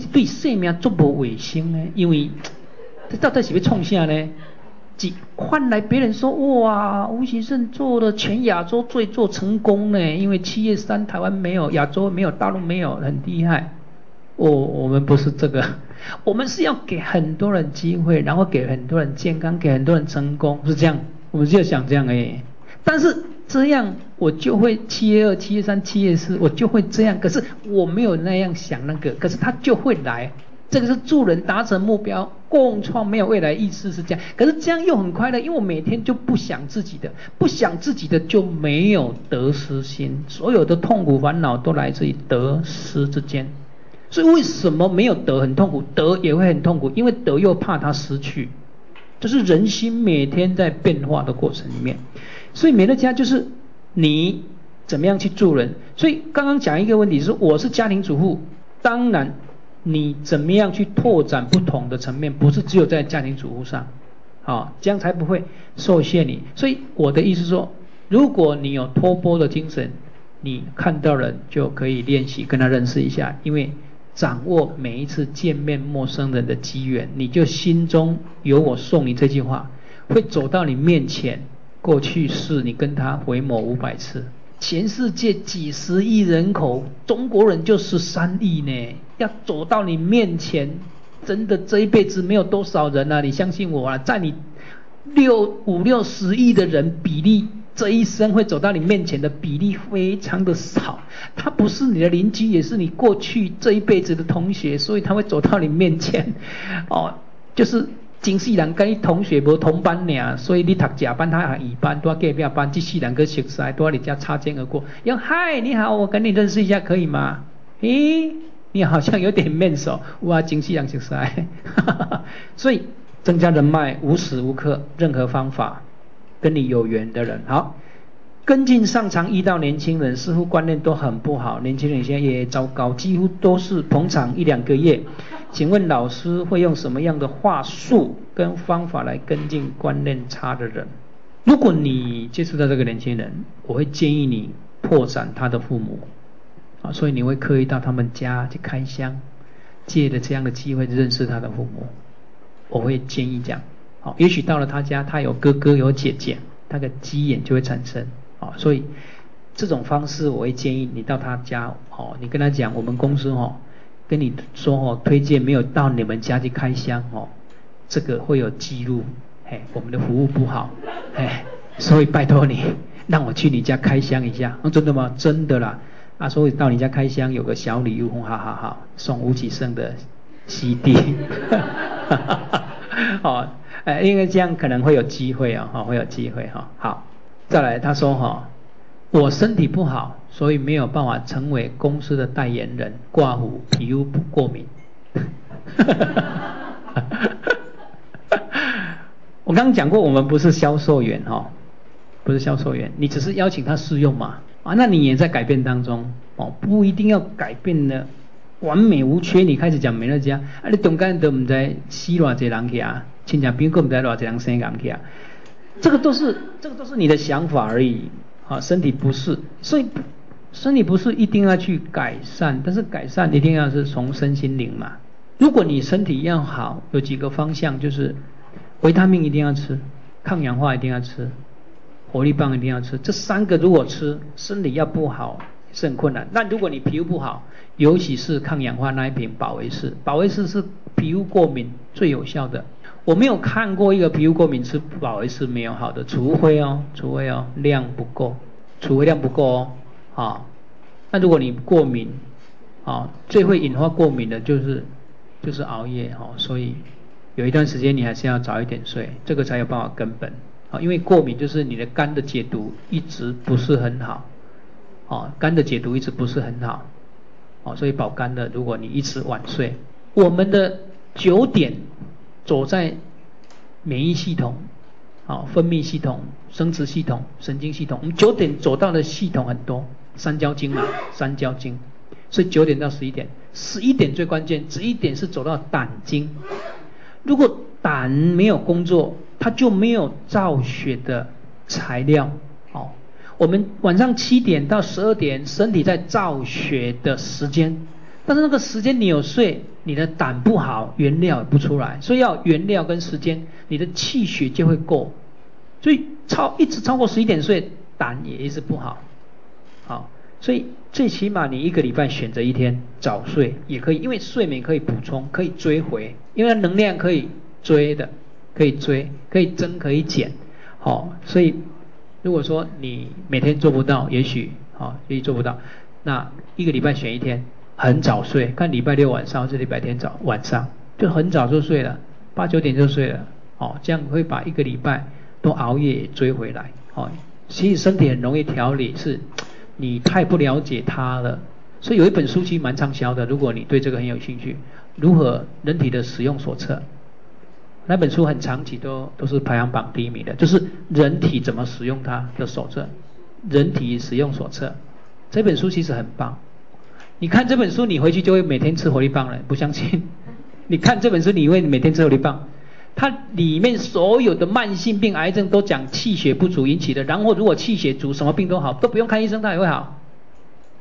是对生命足无卫生呢？因为 这到底是要创啥呢？即换来别人说哇，吴先生做的全亚洲最做成功呢，因为七月三台湾没有，亚洲没有，大陆没有，很厉害。我我们不是这个，我们是要给很多人机会，然后给很多人健康，给很多人成功，是这样。我们就想这样哎，但是这样我就会七叶二、七叶三、七叶四，我就会这样。可是我没有那样想那个，可是他就会来。这个是助人达成目标，共创没有未来意思是这样，可是这样又很快乐，因为我每天就不想自己的，不想自己的就没有得失心，所有的痛苦烦恼都来自于得失之间。所以为什么没有得很痛苦，得也会很痛苦？因为得又怕它失去，这是人心每天在变化的过程里面。所以美乐家就是你怎么样去助人。所以刚刚讲一个问题是，我是家庭主妇，当然。你怎么样去拓展不同的层面？不是只有在家庭主妇上，好，这样才不会受限你。所以我的意思说，如果你有托钵的精神，你看到人就可以练习跟他认识一下，因为掌握每一次见面陌生人的机缘，你就心中有我送你这句话，会走到你面前。过去是你跟他回眸五百次。全世界几十亿人口，中国人就十三亿呢。要走到你面前，真的这一辈子没有多少人啊！你相信我啊，在你六五六十亿的人比例，这一生会走到你面前的比例非常的少。他不是你的邻居，也是你过去这一辈子的同学，所以他会走到你面前。哦，就是。真世人跟你同学无同班呢，所以你读甲班，他乙班，都要隔壁班。这世人跟熟识，都要你家擦肩而过。要嗨，你好，我跟你认识一下，可以吗？咦，你好像有点面熟，哇，真世人熟识。所以增加人脉，无时无刻，任何方法跟你有缘的人，好。跟进上场遇到年轻人，似乎观念都很不好，年轻人现在也糟糕，几乎都是捧场一两个月。请问老师会用什么样的话术跟方法来跟进观念差的人？如果你接触到这个年轻人，我会建议你拓展他的父母啊，所以你会刻意到他们家去开箱，借着这样的机会认识他的父母。我会建议这样，好，也许到了他家，他有哥哥有姐姐，他的基眼就会产生。啊，所以这种方式我会建议你到他家，哦，你跟他讲我们公司哦，跟你说哦，推荐没有到你们家去开箱哦，这个会有记录，嘿，我们的服务不好，嘿，所以拜托你让我去你家开箱一下，真的吗？真的啦，啊，所以到你家开箱有个小礼物，哈哈哈，送吴启胜的 CD，好，哎，因为这样可能会有机会啊，哈，会有机会哈，好。再来，他说哈，我身体不好，所以没有办法成为公司的代言人，挂虎皮肤不过敏。我刚刚讲过，我们不是销售员哈，不是销售员，你只是邀请他试用嘛，啊，那你也在改变当中哦，不一定要改变的完美无缺。你开始讲美乐家，啊，你中间都唔知死偌济人去啊，亲戚朋友唔知偌济人生咁去啊。这个都是这个都是你的想法而已啊，身体不适，所以身体不适一定要去改善，但是改善一定要是从身心灵嘛。如果你身体要好，有几个方向，就是维他命一定要吃，抗氧化一定要吃，活力棒一定要吃。这三个如果吃，身体要不好是很困难。那如果你皮肤不好，尤其是抗氧化那一瓶保维士，保维士是皮肤过敏最有效的。我没有看过一个皮肤过敏吃保维是没有好的，除非哦，除非哦量不够，除非量不够哦，啊，那如果你过敏，啊，最会引发过敏的就是就是熬夜哈，所以有一段时间你还是要早一点睡，这个才有办法根本啊，因为过敏就是你的肝的解毒一直不是很好，啊，肝的解毒一直不是很好，啊，所以保肝的，如果你一直晚睡，我们的九点。走在免疫系统、好分泌系统、生殖系统、神经系统，我们九点走到的系统很多，三焦经嘛，三焦经，所以九点到十一点，十一点最关键，十一点是走到胆经。如果胆没有工作，它就没有造血的材料。好，我们晚上七点到十二点，身体在造血的时间。但是那个时间你有睡，你的胆不好，原料不出来，所以要原料跟时间，你的气血就会够。所以超一直超过十一点睡，胆也一直不好。好，所以最起码你一个礼拜选择一天早睡也可以，因为睡眠可以补充，可以追回，因为能量可以追的，可以追，可以增，可以减。好，所以如果说你每天做不到，也许好，也许做不到，那一个礼拜选一天。很早睡，看礼拜六晚上或者礼拜天早晚上，就很早就睡了，八九点就睡了，哦，这样会把一个礼拜都熬夜追回来，哦，其实身体很容易调理，是你太不了解它了。所以有一本书其实蛮畅销的，如果你对这个很有兴趣，如何人体的使用手册，那本书很长期都都是排行榜第一名的，就是人体怎么使用它的手册，人体使用手册，这本书其实很棒。你看这本书，你回去就会每天吃活力棒了。不相信？你看这本书，你会每天吃活力棒。它里面所有的慢性病、癌症都讲气血不足引起的。然后如果气血足，什么病都好，都不用看医生，它也会好。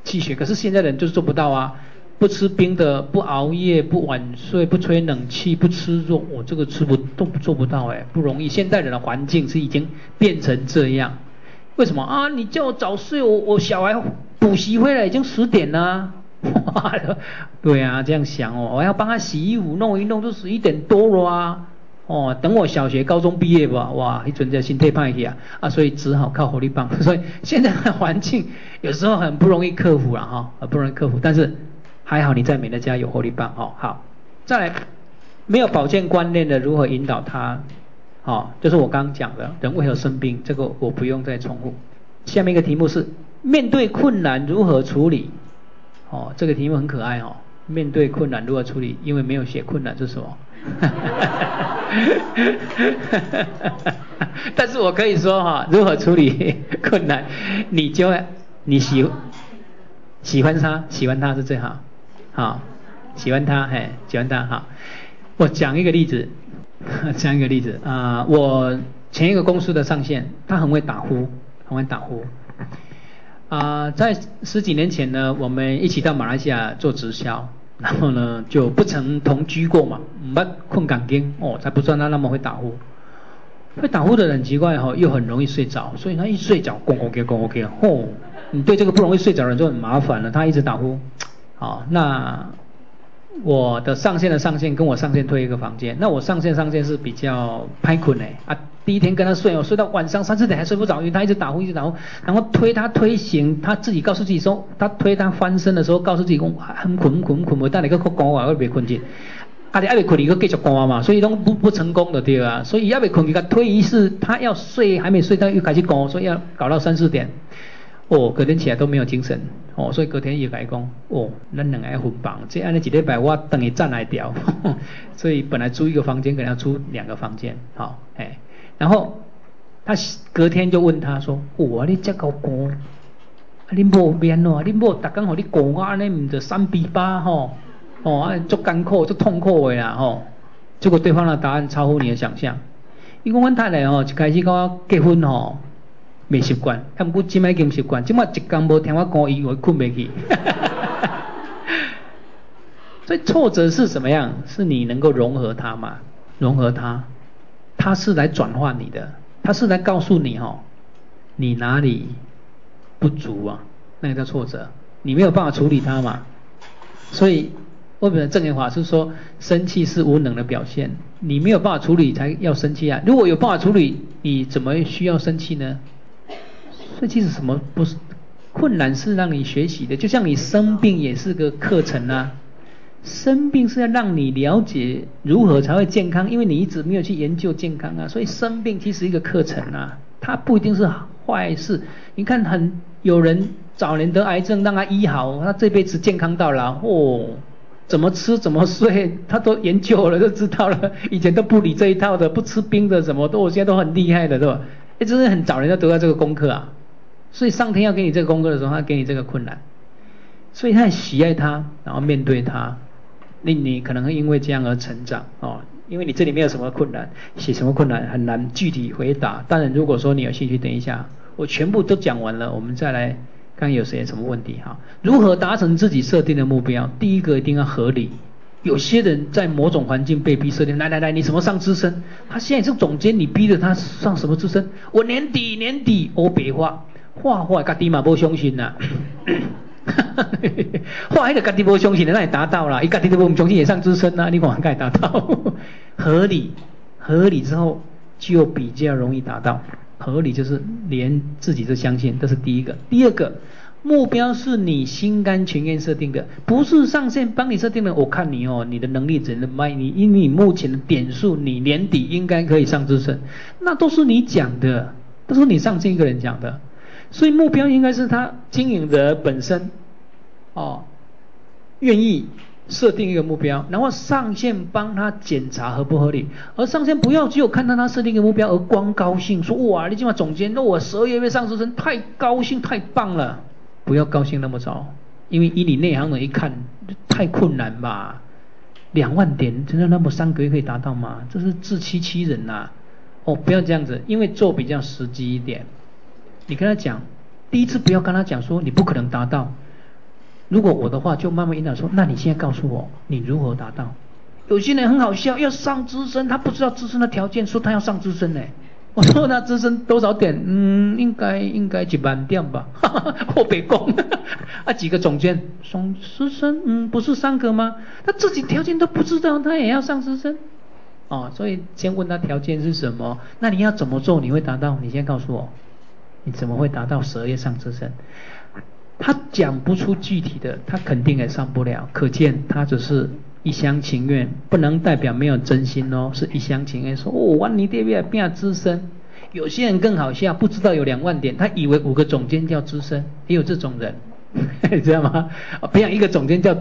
气血，可是现在人就是做不到啊！不吃冰的，不熬夜，不晚睡，不吹冷气，不吃肉，我这个吃不都做不到哎，不容易。现代人的环境是已经变成这样。为什么啊？你叫我早睡，我我小孩补习回来已经十点了。哇 对啊，这样想哦，我要帮他洗衣服，弄一弄都十一点多了啊。哦，等我小学、高中毕业吧，哇，一准在心态派去啊，啊，所以只好靠活力棒。所以现在的环境 有时候很不容易克服了哈，很不容易克服。但是还好你在美乐家有活力棒哦。好，再来，没有保健观念的如何引导他？好，就是我刚刚讲的，人为何生病，这个我不用再重复。下面一个题目是面对困难如何处理？哦，这个题目很可爱哦。面对困难如何处理？因为没有写困难是什么？但是我可以说哈，如何处理 困难，你就会你喜喜欢他，喜欢他是最好，好，喜欢他，嘿，喜欢他，好。我讲一个例子，讲一个例子啊，我前一个公司的上线，他很会打呼，很会打呼。啊，在十几年前呢，我们一起到马来西亚做直销，然后呢就不曾同居过嘛，没困港丁哦，才不算他那么会打呼。会打呼的人奇怪哈，又很容易睡着，所以他一睡着，咣咣给咣咣给，吼，你对这个不容易睡着的人就很麻烦了，他一直打呼。好，那我的上线的上线跟我上线推一个房间，那我上线上线是比较拍困诶啊。第一天跟他睡哦，睡到晚上三四点还睡不着，因为他一直打呼，一直打呼，然后推他推醒，他自己告诉自己说，他推他翻身的时候，告诉自己讲很困很困困，我带你个讲话，我别困去，啊你还没困，你个继续讲嘛，所以都不不成功的对啊，所以还没困，你个推一次，他要睡还没睡，他又开始讲，所以要搞到三四点，哦，隔天起来都没有精神，哦，所以隔天又改讲，哦，咱两个分房，这样的几礼拜我等于站来掉，所以本来租一个房间，可能要租两个房间，好，哎。然后他隔天就问他说：“哇，你这个讲，你无面哦，你无逐工互你讲啊，安尼毋着三比八吼，哦，啊，足艰苦、足痛苦的啦吼。”结果对方的答案超乎你的想象。伊讲阮太太吼，一开始甲我结婚吼，未习惯，啊，毋过即摆已经习惯，即摆一工无听我讲，伊会困袂去。所以挫折是什么样？是你能够融合它嘛？融合它。他是来转化你的，他是来告诉你哈，你哪里不足啊？那个叫挫折，你没有办法处理它嘛。所以我本的正言法是说，生气是无能的表现，你没有办法处理才要生气啊。如果有办法处理，你怎么需要生气呢？生气是什么？不是困难是让你学习的，就像你生病也是个课程啊。生病是要让你了解如何才会健康，因为你一直没有去研究健康啊，所以生病其实一个课程啊，它不一定是坏事。你看很有人早年得癌症，让他医好，他这辈子健康到老哦，怎么吃怎么睡，他都研究了，都知道了。以前都不理这一套的，不吃冰的，什么都我现在都很厉害的，对吧？哎，真是很早年就得到这个功课啊。所以上天要给你这个功课的时候，他给你这个困难，所以他很喜爱他，然后面对他。你你可能会因为这样而成长哦，因为你这里没有什么困难，写什么困难很难具体回答。当然，如果说你有兴趣，等一下我全部都讲完了，我们再来看有谁什么问题哈？如何达成自己设定的目标？第一个一定要合理。有些人在某种环境被逼设定，来来来，你什么上资深？他现在是总监，你逼着他上什么资深？我年底年底我白画画画，家己嘛不相信呐。画一个家己不相信的，那也达到了，一家己都不相信也上资深呐，你看该达到？合理合理之后就比较容易达到。合理就是连自己都相信，这是第一个。第二个。目标是你心甘情愿设定的，不是上线帮你设定的。我看你哦，你的能力只能卖你，因为你目前的点数，你年底应该可以上资深，那都是你讲的，都是你上线一个人讲的。所以目标应该是他经营者本身，哦，愿意设定一个目标，然后上线帮他检查合不合理。而上线不要只有看到他设定一个目标而光高兴，说哇，你今晚总监，那我十二月份上资深，太高兴，太棒了。不要高兴那么早，因为以你内行人一看，太困难吧？两万点真的那么三个月可以达到吗？这是自欺欺人呐！哦，不要这样子，因为做比较实际一点。你跟他讲，第一次不要跟他讲说你不可能达到。如果我的话，就慢慢引导说，那你现在告诉我你如何达到？有些人很好笑，要上资深，他不知道资深的条件，说他要上资深呢。我说他资深多少点？嗯，应该应该几万点吧？我别讲，啊几个总监上资深，嗯，不是三个吗？他自己条件都不知道，他也要上资深？哦，所以先问他条件是什么？那你要怎么做你会达到？你先告诉我，你怎么会达到十二月上资深？他讲不出具体的，他肯定也上不了，可见他只是。一厢情愿不能代表没有真心哦，是一厢情愿说哦，万你这边变资深，有些人更好笑，不知道有两万点，他以为五个总监叫资深，也有这种人，知道吗？培养一个总监叫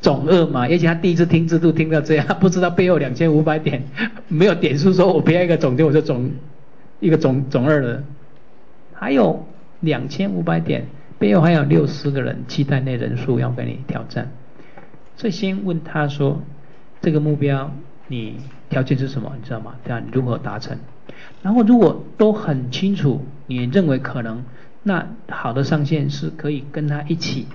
总二嘛，而且他第一次听制度听到这样，不知道背后两千五百点没有点数，说我培养一个总监我就总一个总总二了，还有两千五百点背后还有六十个人期待那人数要跟你挑战。所以先问他说，这个目标你条件是什么？你知道吗？对啊，如何达成？然后如果都很清楚，你认为可能，那好的上线是可以跟他一起，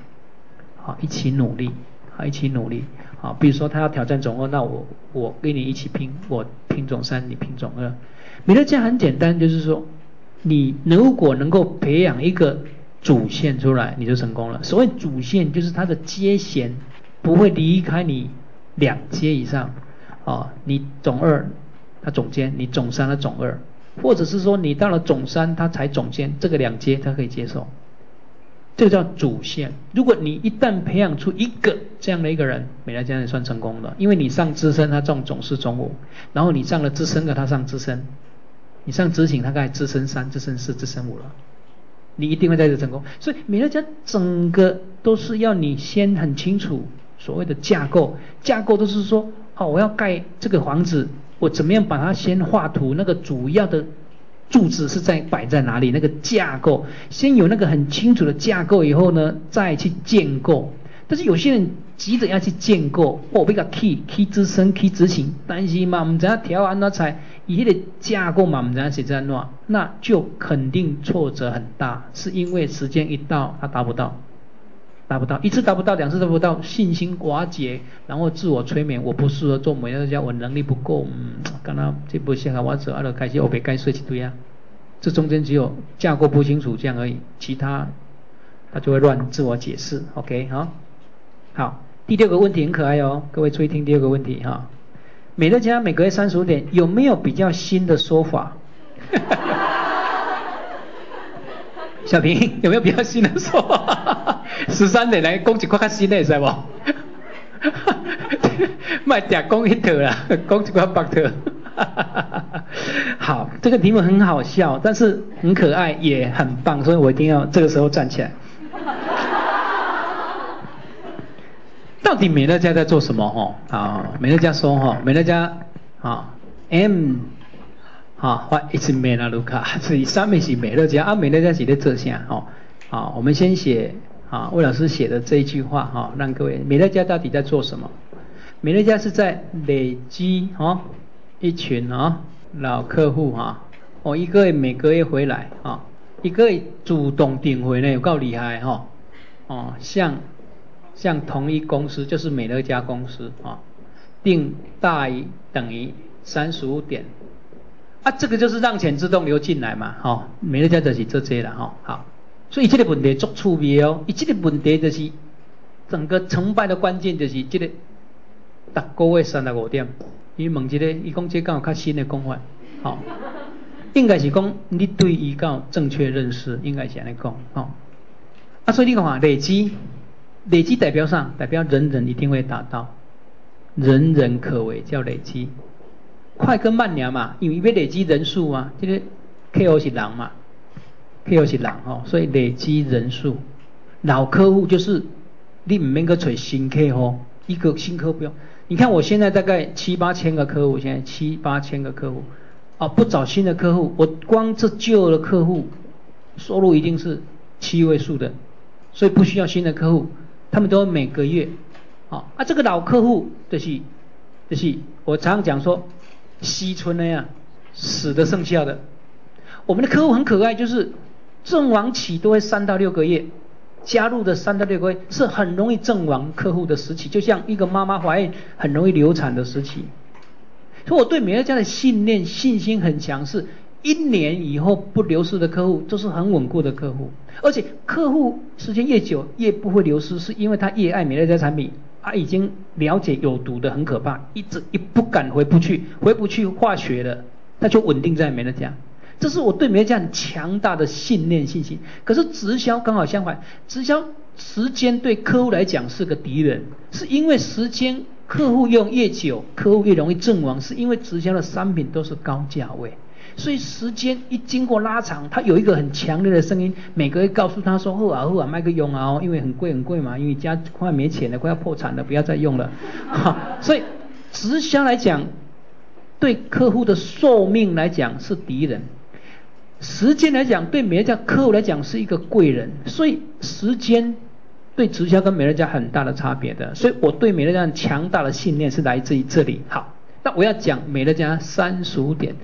好一起努力，好一起努力，好，比如说他要挑战总二，那我我跟你一起拼，我拼总三，你拼总二。美乐家很简单，就是说，你如果能够培养一个主线出来，你就成功了。所谓主线，就是它的接弦。不会离开你两阶以上，啊，你总二，他总监，你总三，他总二，或者是说你到了总三，他才总监，这个两阶他可以接受，这个叫主线。如果你一旦培养出一个这样的一个人，美来家也算成功了，因为你上资深，他中总四总五，然后你上了资深的，他上资深，你上执行，他该资深三、资深四、资深五了。你一定会在这成功。所以美乐家整个都是要你先很清楚。所谓的架构，架构都是说，哦，我要盖这个房子，我怎么样把它先画图？那个主要的柱子是在摆在哪里？那个架构，先有那个很清楚的架构以后呢，再去建构。但是有些人急着要去建构，哦，比较 key key 支撑 key 执行，但是嘛，唔知道调安那才，以迄个架构嘛，唔知道写在哪，那就肯定挫折很大，是因为时间一到，他达不到。达不到一次达不到两次达不到信心瓦解，然后自我催眠，我不适合做美乐家，我能力不够，嗯，刚刚这不行啊，我走二楼开始我被该睡一堆啊，这中间只有架构不清楚这样而已，其他他就会乱自我解释，OK 好，好，第六个问题很可爱哦，各位注意听第二个问题哈，美乐家每个月三十五点有没有比较新的说法？小平有没有比较新的说法？十三点来讲一块较新的，是不？卖点讲一套啦，讲一块白套。好，这个题目很好笑，但是很可爱，也很棒，所以我一定要这个时候站起来。到底美乐家在做什么？哈啊，美乐家说哈，美乐家啊，M。好，What is 美乐卢卡？所以上面是美乐家，啊，美乐家写的这下，哦，好，我们先写啊，魏老师写的这一句话，哈，让各位，美乐家到底在做什么？美乐家是在累积，哦，一群啊老客户哈，哦，一个月每个月回来，啊，一个主动订回呢，有够厉害哈。哦，像像同一公司就是美乐家公司啊，定大于等于三十五点，啊，这个就是让钱自动流进来嘛，哈，美乐家就是做这了哈，好，所以这个问题足趣味哦，伊这个问题就是整个成败的关键就是这个，逐个月三十五点，伊问一个，伊讲这敢有较新的讲法，好，应该是讲你对伊有正确认识，应该是安尼讲，哦。啊，所以你看啊，累积，累积代表上代表人人一定会达到，人人可为叫累积，快跟慢俩嘛，因为要累积人数嘛，这个 KO 是人嘛，KO 是人哦，所以累积人数，老客户就是你唔免个找新客户，一个新客户。不用，你看我现在大概七八千个客户，现在七八千个客户，哦，不找新的客户，我光这旧的客户收入一定是七位数的。所以不需要新的客户，他们都每个月，好啊，这个老客户就是就是我常常讲说，西村那样死的剩下的，我们的客户很可爱，就是阵亡期都会三到六个月，加入的三到六个月是很容易阵亡客户的时期，就像一个妈妈怀孕很容易流产的时期，所以我对美乐家的信念信心很强势。一年以后不流失的客户，都是很稳固的客户，而且客户时间越久越不会流失，是因为他越爱美乐家产品，他已经了解有毒的很可怕，一直一不敢回不去，回不去化学的，他就稳定在美乐家。这是我对美乐家很强大的信念信心。可是直销刚好相反，直销时间对客户来讲是个敌人，是因为时间客户用越久，客户越容易阵亡，是因为直销的商品都是高价位。所以时间一经过拉长，他有一个很强烈的声音，每个月告诉他说：“后啊后啊，卖个用啊哦，因为很贵很贵嘛，因为家快没钱了，快要破产了，不要再用了。”哈，所以直销来讲，对客户的寿命来讲是敌人；时间来讲，对美乐家客户来讲是一个贵人。所以时间对直销跟美乐家很大的差别的。所以我对美乐家强大的信念是来自于这里。好，那我要讲美乐家三十五点。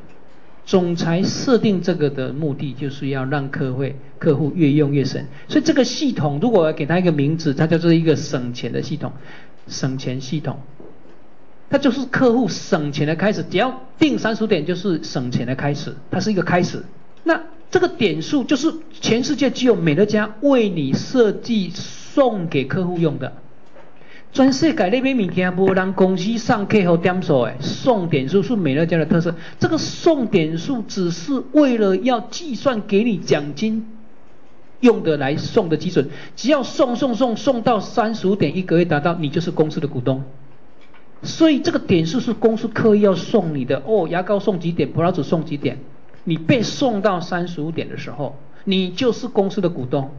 总裁设定这个的目的，就是要让客户客户越用越省。所以这个系统，如果要给他一个名字，它叫做一个省钱的系统，省钱系统。它就是客户省钱的开始，只要定三十点，就是省钱的开始，它是一个开始。那这个点数，就是全世界只有美乐家为你设计送给客户用的。全世界那边物件无人公司上客户点数诶，送点数是美乐家的特色。这个送点数只是为了要计算给你奖金用的来送的基准，只要送送送送到三十五点一个月达到，你就是公司的股东。所以这个点数是公司刻意要送你的哦，牙膏送几点，葡萄酒送几点，你被送到三十五点的时候，你就是公司的股东。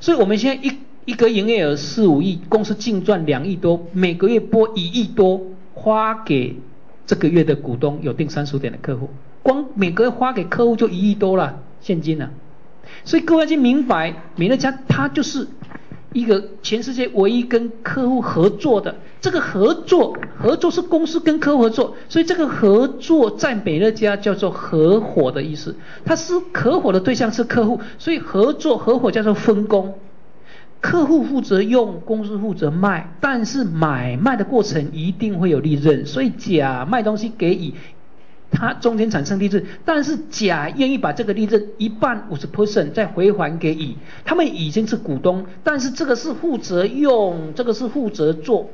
所以我们现在一。一个营业额四五亿，公司净赚两亿多，每个月拨一亿多花给这个月的股东，有订三十点的客户，光每个月花给客户就一亿多了现金了。所以各位要明白，美乐家它就是一个全世界唯一跟客户合作的，这个合作合作是公司跟客户合作，所以这个合作在美乐家叫做合伙的意思，它是合伙的对象是客户，所以合作合伙叫做分工。客户负责用，公司负责卖，但是买卖的过程一定会有利润，所以甲卖东西给乙，他中间产生利润，但是甲愿意把这个利润一半五十 percent 再回还给乙，他们已经是股东，但是这个是负责用，这个是负责做，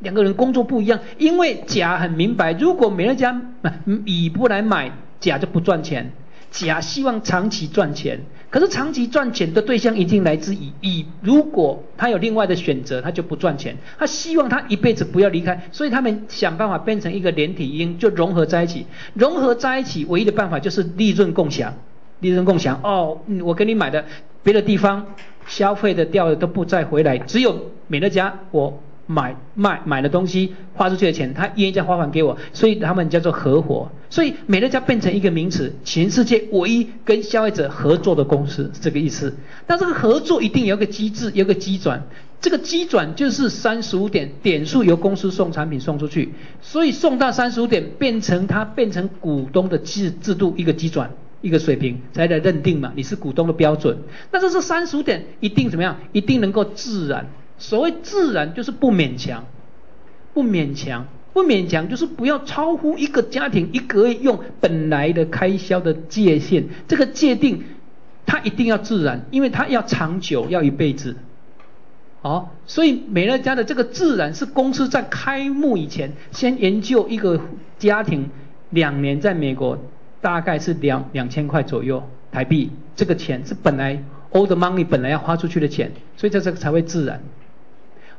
两个人工作不一样，因为甲很明白，如果美乐家乙不来买，甲就不赚钱。甲希望长期赚钱，可是长期赚钱的对象一定来自乙。乙如果他有另外的选择，他就不赚钱。他希望他一辈子不要离开，所以他们想办法变成一个连体婴，就融合在一起。融合在一起，唯一的办法就是利润共享。利润共享哦，我给你买的别的地方消费的掉的都不再回来，只有美乐家我。买卖买的东西花出去的钱，他愿意再花还给我，所以他们叫做合伙。所以美乐家变成一个名词，全世界唯一跟消费者合作的公司，这个意思。但这个合作一定有个机制，有个机转。这个机转就是三十五点点数由公司送产品送出去，所以送到三十五点变成它变成股东的制制度一个机转。一个水平才来认定嘛，你是股东的标准。那这是三十五点一定怎么样？一定能够自然。所谓自然就是不勉强，不勉强，不勉强就是不要超乎一个家庭一个月用本来的开销的界限。这个界定它一定要自然，因为它要长久，要一辈子。好，所以美乐家的这个自然是公司在开幕以前先研究一个家庭两年在美国。大概是两两千块左右台币，这个钱是本来 old money 本来要花出去的钱，所以这这个才会自然。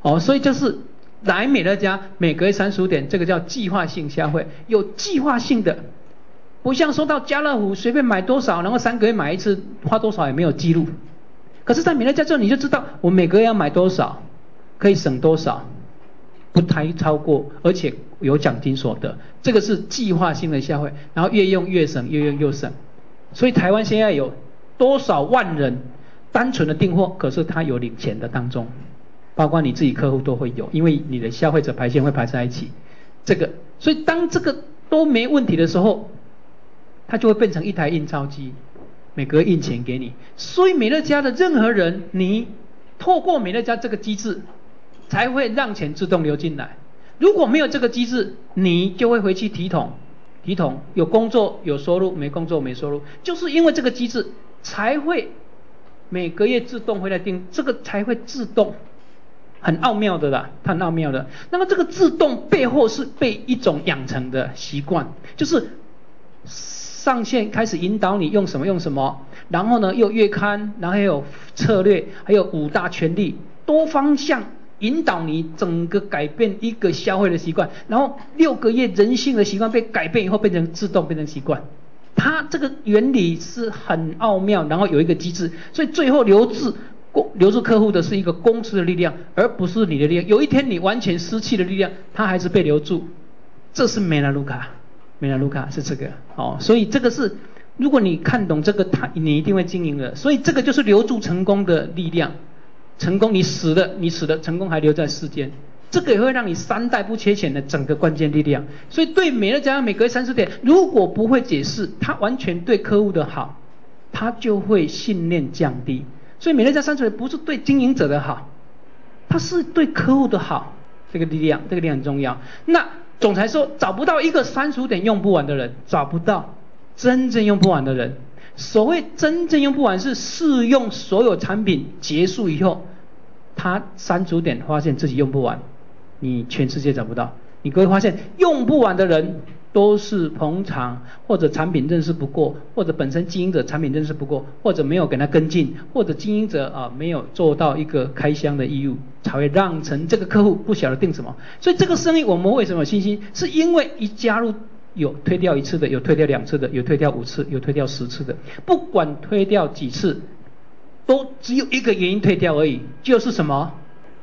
哦，所以就是来美乐家每隔三十五点，这个叫计划性消费，有计划性的，不像说到家乐福随便买多少，然后三个月买一次，花多少也没有记录。可是，在美乐家这你就知道我每个月要买多少，可以省多少。不太超过，而且有奖金所得，这个是计划性的消费，然后越用越省，越用越省。所以台湾现在有多少万人单纯的订货，可是他有领钱的当中，包括你自己客户都会有，因为你的消费者排线会排在一起。这个，所以当这个都没问题的时候，它就会变成一台印钞机，每个月印钱给你。所以美乐家的任何人，你透过美乐家这个机制。才会让钱自动流进来。如果没有这个机制，你就会回去提桶，提桶有工作有收入，没工作没收入，就是因为这个机制才会每个月自动回来定，这个才会自动，很奥妙的啦，很奥妙的。那么这个自动背后是被一种养成的习惯，就是上线开始引导你用什么用什么，然后呢又月刊，然后还有策略，还有五大权利，多方向。引导你整个改变一个消费的习惯，然后六个月人性的习惯被改变以后，变成自动变成习惯。它这个原理是很奥妙，然后有一个机制，所以最后留住留住客户的是一个公司的力量，而不是你的力量。有一天你完全失去了力量，它还是被留住。这是梅拉卢卡，梅拉卢卡是这个哦，所以这个是如果你看懂这个，它你一定会经营的。所以这个就是留住成功的力量。成功，你死了，你死了，成功还留在世间，这个也会让你三代不缺钱的整个关键力量。所以对美乐家每隔三四点，如果不会解释，他完全对客户的好，他就会信念降低。所以美乐家三十点不是对经营者的好，他是对客户的好，这个力量，这个力量很重要。那总裁说找不到一个三十五点用不完的人，找不到真正用不完的人。所谓真正用不完，是试用所有产品结束以后，他删除点发现自己用不完，你全世界找不到。你可会发现，用不完的人都是捧场，或者产品认识不过，或者本身经营者产品认识不过，或者没有给他跟进，或者经营者啊没有做到一个开箱的义务，才会让成这个客户不晓得定什么。所以这个生意我们为什么有信心？是因为一加入。有推掉一次的，有推掉两次的，有推掉五次，有推掉十次的。不管推掉几次，都只有一个原因退掉而已，就是什么？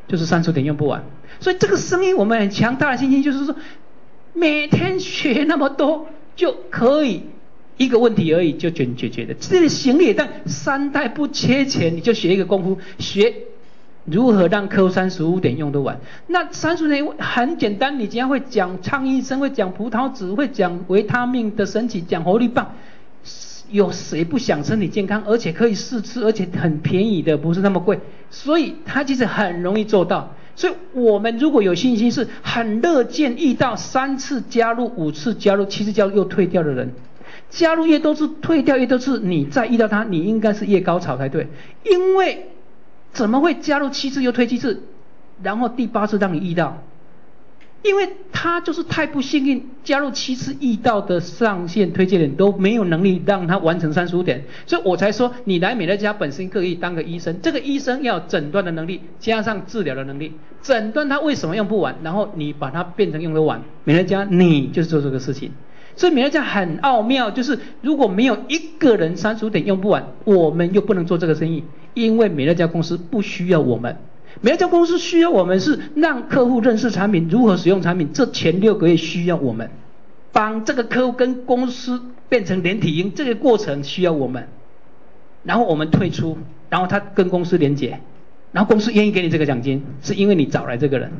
就是三十点用不完。所以这个生意我们很强大的信心，就是说每天学那么多就可以一个问题而已就解解决的。这里行李但三代不缺钱，你就学一个功夫学。如何让客户三十五点用得完？那三十五点很简单，你只要会讲苍蝇生，会讲葡萄籽，会讲维他命的神奇，讲活力棒，有谁不想身体健康？而且可以试吃，而且很便宜的，不是那么贵，所以它其实很容易做到。所以我们如果有信心，是很乐见遇到三次加入、五次加入、七次加入又退掉的人，加入越多次，退掉越多次，你再遇到他，你应该是越高潮才对，因为。怎么会加入七次又退七次，然后第八次让你遇到？因为他就是太不幸运，加入七次遇到的上线推荐人都没有能力让他完成三十五点，所以我才说你来美乐家本身可以当个医生，这个医生要诊断的能力加上治疗的能力，诊断他为什么用不完，然后你把它变成用得完，美乐家你就是做这个事情。所以美乐家很奥妙，就是如果没有一个人三十五点用不完，我们又不能做这个生意，因为美乐家公司不需要我们。美乐家公司需要我们是让客户认识产品，如何使用产品，这前六个月需要我们，帮这个客户跟公司变成连体婴，这个过程需要我们，然后我们退出，然后他跟公司连接，然后公司愿意给你这个奖金，是因为你找来这个人。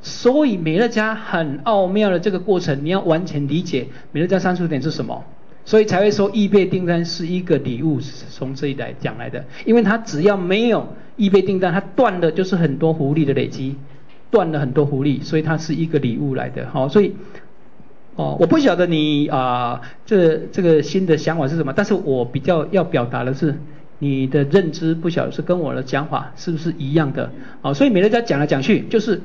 所以美乐家很奥妙的这个过程，你要完全理解美乐家三十点是什么。所以才会说易备订单是一个礼物，从这里来讲来的。因为它只要没有易备订单，它断的就是很多福利的累积，断了很多福利，所以它是一个礼物来的。好，所以哦，我不晓得你啊，这这个新的想法是什么，但是我比较要表达的是，你的认知不晓得是跟我的讲法是不是一样的。好，所以美乐家讲来讲去就是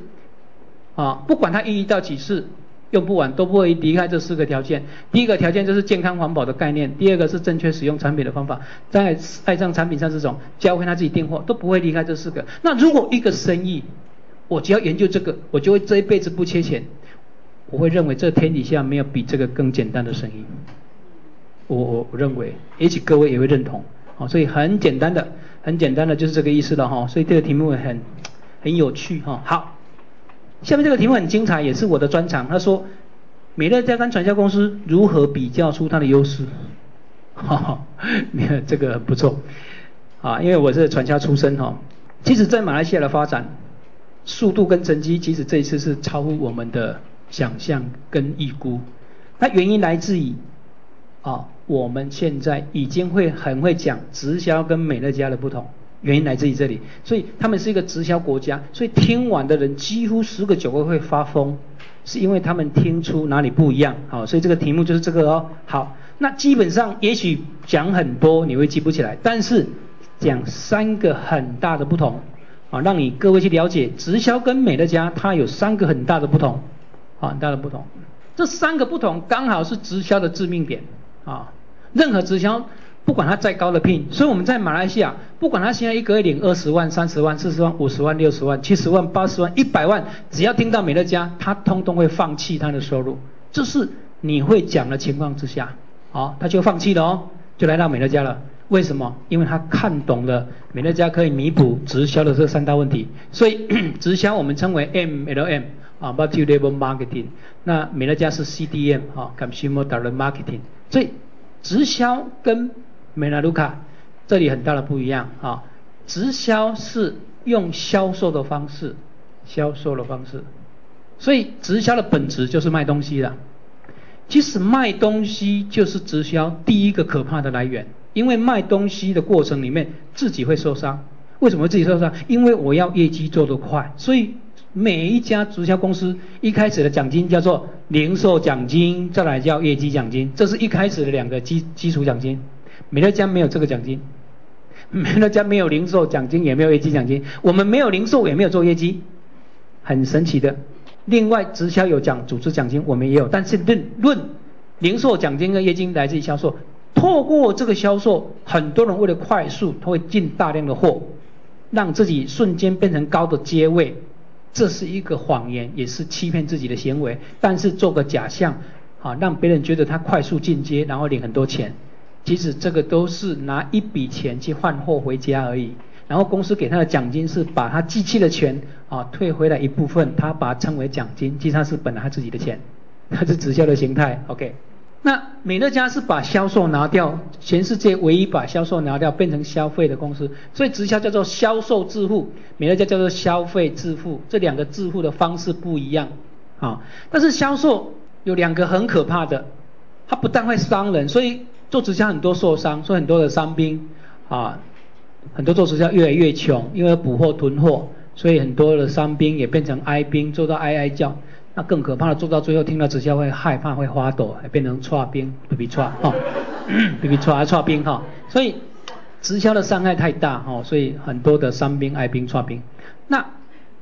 啊，不管他遇到几次。用不完都不会离开这四个条件。第一个条件就是健康环保的概念，第二个是正确使用产品的方法，在爱上产品上这种教会他自己订货都不会离开这四个。那如果一个生意，我只要研究这个，我就会这一辈子不缺钱。我会认为这天底下没有比这个更简单的生意。我我我认为，也许各位也会认同。好，所以很简单的，很简单的就是这个意思了哈。所以这个题目很很有趣哈。好。下面这个题目很精彩，也是我的专长。他说，美乐家跟传销公司如何比较出它的优势？哈哈，这个很不错啊，因为我是传销出身哈。其实，在马来西亚的发展速度跟成绩，其实这一次是超乎我们的想象跟预估。那原因来自于啊，我们现在已经会很会讲直销跟美乐家的不同。原因来自于这里，所以他们是一个直销国家，所以听完的人几乎十个九个会发疯，是因为他们听出哪里不一样。好，所以这个题目就是这个哦。好，那基本上也许讲很多你会记不起来，但是讲三个很大的不同啊，让你各位去了解直销跟美乐家它有三个很大的不同啊，很大的不同。这三个不同刚好是直销的致命点啊，任何直销。不管他再高的聘，所以我们在马来西亚，不管他现在一个月领二十万、三十万、四十万、五十万、六十万、七十万、八十万、一百万，只要听到美乐家，他通通会放弃他的收入。这是你会讲的情况之下，好，他就放弃了哦，就来到美乐家了。为什么？因为他看懂了美乐家可以弥补直销的这三大问题。所以 直销我们称为 MLM 啊，Multi-Level Marketing。那美乐家是 CDM 啊，Consumer Direct Marketing。所以直销跟美拉卢卡，这里很大的不一样啊！直销是用销售的方式，销售的方式，所以直销的本质就是卖东西的。其实卖东西就是直销第一个可怕的来源，因为卖东西的过程里面自己会受伤。为什么自己受伤？因为我要业绩做得快，所以每一家直销公司一开始的奖金叫做零售奖金，再来叫业绩奖金，这是一开始的两个基基础奖金。美乐家没有这个奖金，美乐家没有零售奖金，也没有业绩奖金。我们没有零售，也没有做业绩，很神奇的。另外，直销有奖组织奖金，我们也有。但是论论零售奖金跟业绩来自于销售，透过这个销售，很多人为了快速，他会进大量的货，让自己瞬间变成高的阶位。这是一个谎言，也是欺骗自己的行为。但是做个假象，啊，让别人觉得他快速进阶，然后领很多钱。其实这个都是拿一笔钱去换货回家而已，然后公司给他的奖金是把他寄去的钱啊退回来一部分，他把它称为奖金，其实他是本来他自己的钱，它是直销的形态。OK，那美乐家是把销售拿掉，全世界唯一把销售拿掉变成消费的公司，所以直销叫做销售致富，美乐家叫做消费致富，这两个致富的方式不一样啊。但是销售有两个很可怕的，它不但会伤人，所以。做直销很多受伤，所以很多的伤兵啊，很多做直销越来越穷，因为捕获囤货，所以很多的伤兵也变成哀兵，做到哀哀叫。那更可怕的，做到最后听到直销会害怕，会发抖，还变成错兵，比比错哈，比比错还错兵哈。所以直销的伤害太大哈，所以很多的伤兵、哀兵、错兵。那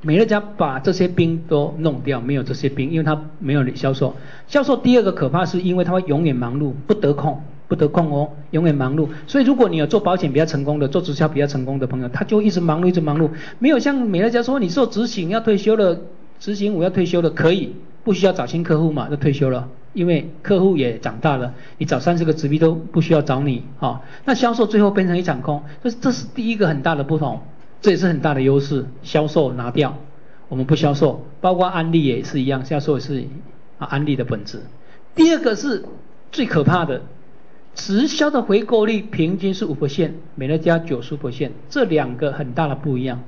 美乐家把这些兵都弄掉，没有这些兵，因为他没有销售。销售第二个可怕是因为他会永远忙碌，不得空。不得空哦，永远忙碌。所以如果你有做保险比较成功的，做直销比较成功的朋友，他就一直忙碌，一直忙碌。没有像美乐家说，你做执行要退休了，执行我要退休了，可以，不需要找新客户嘛，就退休了。因为客户也长大了，你找三十个直币都不需要找你啊。那销售最后变成一场空，这这是第一个很大的不同，这也是很大的优势。销售拿掉，我们不销售，包括安利也是一样，销售也是啊安利的本质。第二个是最可怕的。直销的回购率平均是五%，美乐家九十%，这两个很大的不一样。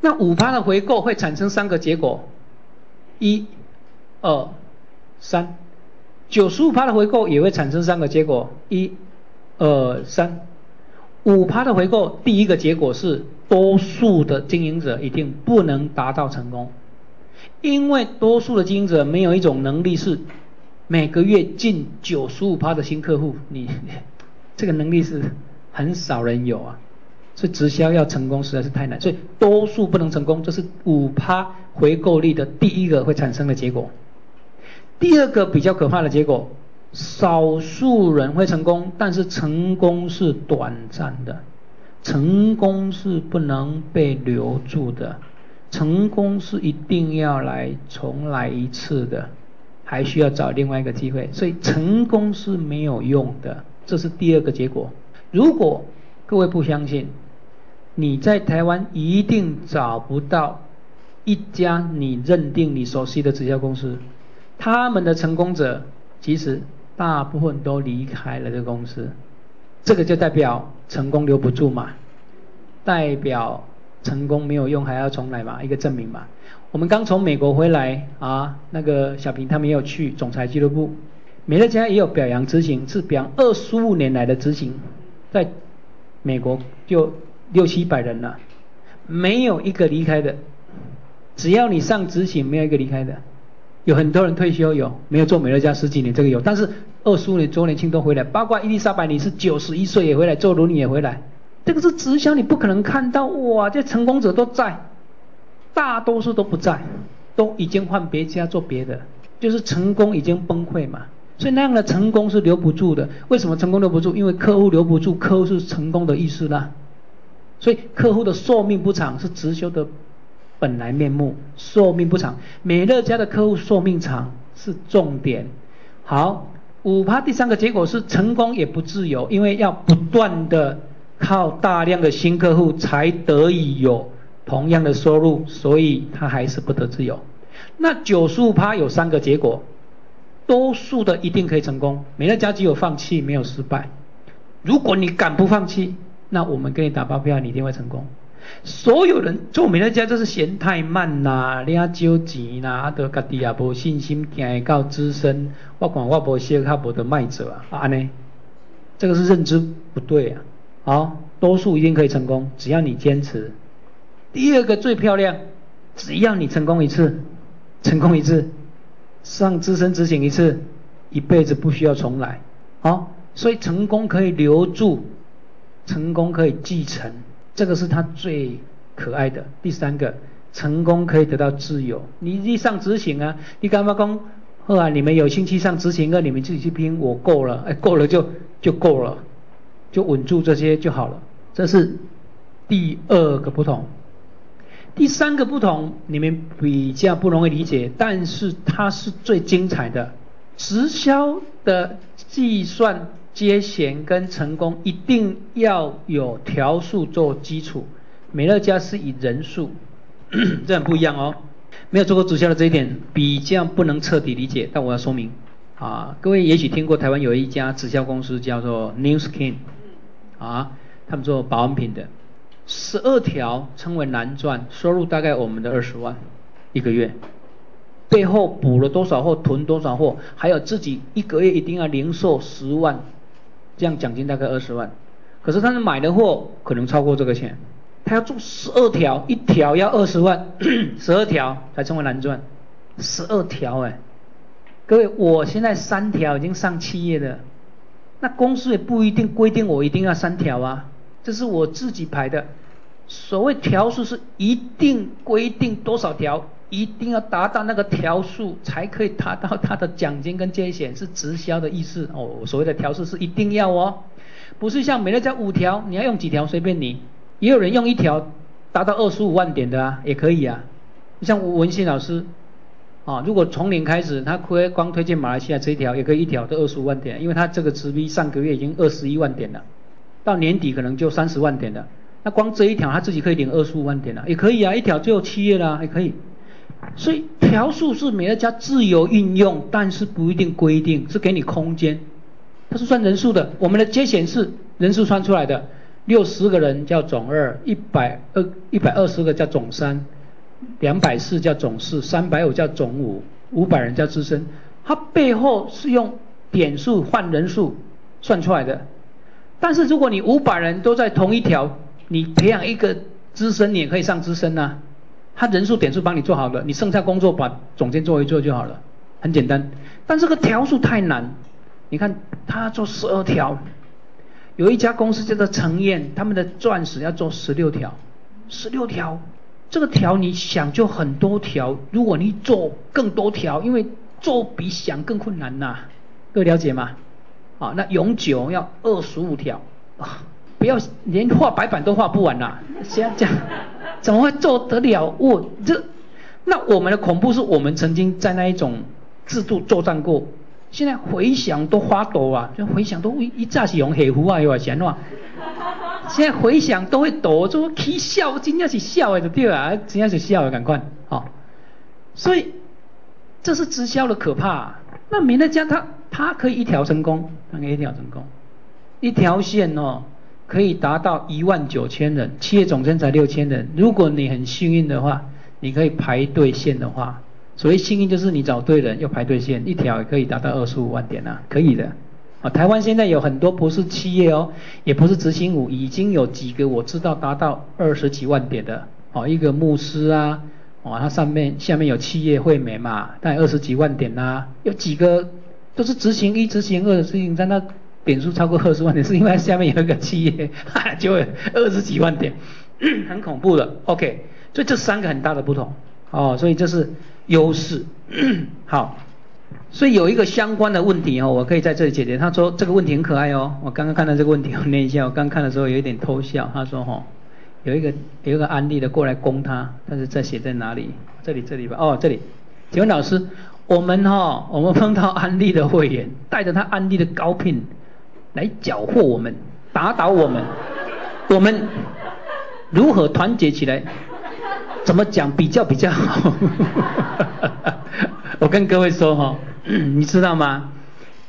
那五趴的回购会产生三个结果：一、二、三。九十五趴的回购也会产生三个结果，一、二、三。五趴的回购，第一个结果是多数的经营者一定不能达到成功，因为多数的经营者没有一种能力是每个月进九十五趴的新客户，你这个能力是很少人有啊，所以直销要成功实在是太难，所以多数不能成功，这是五趴回购率的第一个会产生的结果。第二个比较可怕的结果。少数人会成功，但是成功是短暂的，成功是不能被留住的，成功是一定要来重来一次的，还需要找另外一个机会，所以成功是没有用的，这是第二个结果。如果各位不相信，你在台湾一定找不到一家你认定你熟悉的直销公司，他们的成功者其实。大部分都离开了这个公司，这个就代表成功留不住嘛，代表成功没有用，还要重来嘛，一个证明嘛。我们刚从美国回来啊，那个小平他们也有去总裁俱乐部，美乐家也有表扬执行，是表扬二十五年来的执行，在美国就六七百人了，没有一个离开的，只要你上执行，没有一个离开的。有很多人退休有，没有做美乐家十几年，这个有，但是二十五年周年庆都回来，包括伊丽莎白女士九十一岁也回来，做轮椅也回来，这个是直销，你不可能看到哇，这成功者都在，大多数都不在，都已经换别家做别的，就是成功已经崩溃嘛，所以那样的成功是留不住的。为什么成功留不住？因为客户留不住，客户是成功的意思啦，所以客户的寿命不长是直销的。本来面目寿命不长，美乐家的客户寿命长是重点。好，五趴第三个结果是成功也不自由，因为要不断的靠大量的新客户才得以有同样的收入，所以他还是不得自由。那九十五趴有三个结果，多数的一定可以成功，美乐家只有放弃没有失败。如果你敢不放弃，那我们给你打包票，你一定会成功。所有人做美乐家就是嫌太慢啦，你啊少钱啦，啊都家己也无信心，行到资深，我看我无适合无得卖者啊，安尼，这个是认知不对啊。好，多数一定可以成功，只要你坚持。第二个最漂亮，只要你成功一次，成功一次，上资深执行一次，一辈子不需要重来。好，所以成功可以留住，成功可以继承。这个是他最可爱的第三个，成功可以得到自由。你一上执行啊，你干嘛讲？后来你们有兴趣上执行，那你们自己去拼，我够了，哎，够了就就够了，就稳住这些就好了。这是第二个不同。第三个不同，你们比较不容易理解，但是它是最精彩的。直销的计算。接弦跟成功一定要有条数做基础，美乐家是以人数，这很不一样哦。没有做过直销的这一点比较不能彻底理解，但我要说明啊，各位也许听过台湾有一家直销公司叫做 New Skin，啊，他们做保养品的，十二条称为蓝钻，收入大概我们的二十万一个月，背后补了多少货，囤多少货，还有自己一个月一定要零售十万。这样奖金大概二十万，可是他们买的货可能超过这个钱，他要做十二条，一条要二十万，十二条才称为蓝钻，十二条哎，各位，我现在三条已经上企业的，那公司也不一定规定我一定要三条啊，这是我自己排的，所谓条数是一定规定多少条。一定要达到那个条数，才可以达到他的奖金跟接险，是直销的意思哦。所谓的条数是一定要哦，不是像美乐家五条，你要用几条随便你。也有人用一条达到二十五万点的啊，也可以啊。像文信老师啊，如果从零开始，他可光推荐马来西亚这一条，也可以一条都二十五万点，因为他这个直逼上个月已经二十一万点了，到年底可能就三十万点了。那光这一条他自己可以领二十五万点了，也可以啊，一条就有七月了，也可以。所以条数是美乐家自由运用，但是不一定规定，是给你空间。它是算人数的，我们的接显示人数算出来的，六十个人叫总二，一百二一百二十个叫总三，两百四叫总四，三百五叫总五，五百人叫资深。它背后是用点数换人数算出来的。但是如果你五百人都在同一条，你培养一个资深，你也可以上资深呐。他人数点数帮你做好了，你剩下工作把总监做一做就好了，很简单。但这个条数太难，你看他做十二条，有一家公司叫做成燕，他们的钻石要做十六条，十六条。这个条你想就很多条，如果你做更多条，因为做比想更困难呐，各位了解吗？啊，那永久要二十五条，不要连画白板都画不完呐，先这样，怎么会做得了？我这，那我们的恐怖是我们曾经在那一种制度作战过，现在回想都发抖啊，就回想都一一炸起用黑胡啊，又话闲话。现在回想都会抖，就起笑，真正是笑的就对啊，真正是笑的，赶快，好，所以这是直销的可怕。那美乐家他它可以一条成功，它可以一条成功，一条线哦，可以达到一万九千人，企业总监才六千人。如果你很幸运的话，你可以排队线的话，所谓幸运就是你找对人，又排队线，一条也可以达到二十五万点啊，可以的。啊，台湾现在有很多不是企业哦，也不是执行五，已经有几个我知道达到二十几万点的，哦，一个牧师啊，哦，它上面下面有企业会美嘛，大概二十几万点呐，有几个都是执行一、执行二的事情，在那点数超过二十万点，是因为下面有一个企业，就会二十几万点，很恐怖的。OK，所以这三个很大的不同，哦，所以这是优势，好。所以有一个相关的问题哦，我可以在这里解决。他说这个问题很可爱哦，我刚刚看到这个问题，我念一下。我刚看的时候有一点偷笑。他说哈，有一个有一个安利的过来攻他，但是在写在哪里？这里这里吧。哦，这里。请问老师，我们哈，我们碰到安利的会员，带着他安利的高聘来缴获我们，打倒我们，我们如何团结起来？怎么讲比较比较好？我跟各位说哈，你知道吗？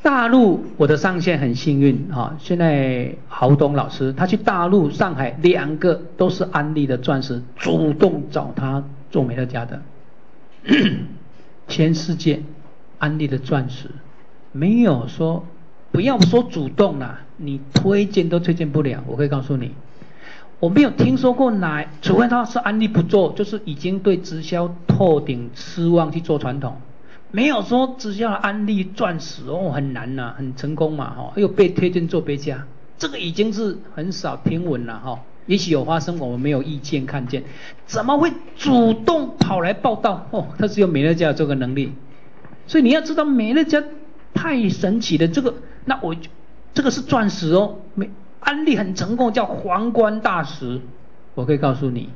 大陆我的上线很幸运哈，现在豪东老师他去大陆上海两个都是安利的钻石，主动找他做美乐家的，全世界安利的钻石没有说不要说主动了，你推荐都推荐不了。我可以告诉你，我没有听说过哪，除非他是安利不做，就是已经对直销透顶失望去做传统。没有说只要安利钻石哦很难呐，很成功嘛哈，又被推荐做别家，这个已经是很少听闻了哈。也许有发生，我们没有意见看见，怎么会主动跑来报道哦？他只有美乐家有这个能力，所以你要知道美乐家太神奇了。这个那我这个是钻石哦，美安利很成功，叫皇冠大石。我可以告诉你，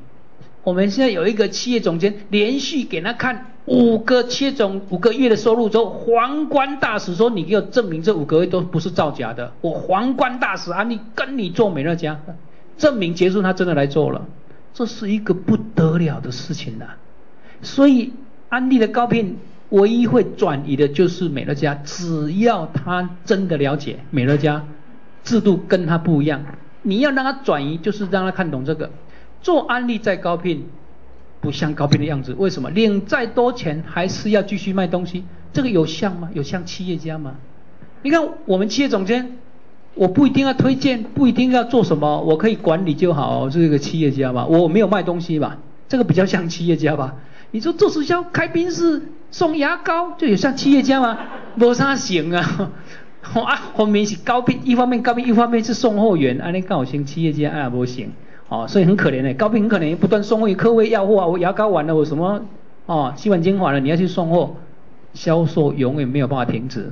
我们现在有一个企业总监连续给他看。五个切总五个月的收入之后，皇冠大使说：“你给我证明这五个月都不是造假的。”我皇冠大使安利跟你做美乐家，证明结束他真的来做了，这是一个不得了的事情呐。所以安利的高聘唯一会转移的就是美乐家，只要他真的了解美乐家制度跟他不一样，你要让他转移，就是让他看懂这个。做安利再高聘。不像高聘的样子，为什么领再多钱还是要继续卖东西？这个有像吗？有像企业家吗？你看我们企业总监，我不一定要推荐，不一定要做什么，我可以管理就好，是一个企业家吧？我没有卖东西吧？这个比较像企业家吧？你说做直销开宾室送牙膏，就有像企业家吗？没啥行啊！啊，后面是高聘，一方面高聘，一方面是送货员，安尼刚好像企业家啊，不行。哦，所以很可怜的，高聘很可怜，不断送货，客户要货啊，我牙膏完了，我什么哦，洗碗精华了，你要去送货，销售永远没有办法停止，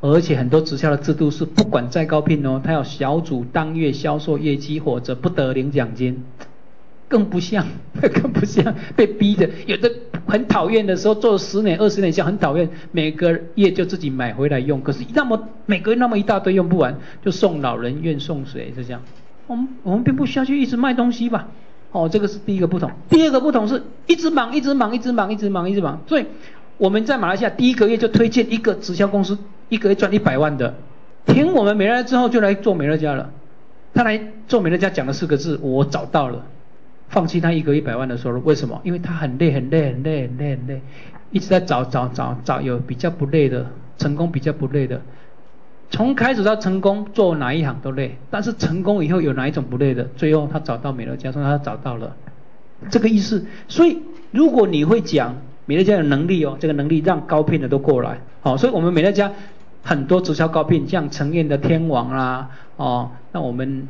而且很多直销的制度是不管再高聘哦，他要小组当月销售业绩或者不得领奖金，更不像，更不像被逼的，有的很讨厌的时候做了十年二十年，像很讨厌，每个月就自己买回来用，可是那么每个月那么一大堆用不完，就送老人院送水，是这样。我们我们并不需要去一直卖东西吧？哦，这个是第一个不同。第二个不同是一直忙，一直忙，一直忙，一直忙，一直忙。所以我们在马来西亚第一个月就推荐一个直销公司，一个月赚一百万的，听我们美乐家之后就来做美乐家了。他来做美乐家讲了四个字，我找到了，放弃他一个一百万的收入。为什么？因为他很累，很累，很累，很累，很累，一直在找找找找有比较不累的。成功比较不累的。从开始到成功，做哪一行都累，但是成功以后有哪一种不累的？最后他找到美乐家，说他找到了，这个意思。所以如果你会讲美乐家有能力哦，这个能力让高聘的都过来，好，所以我们美乐家很多直销高聘，像陈燕的天王啦，哦，那我们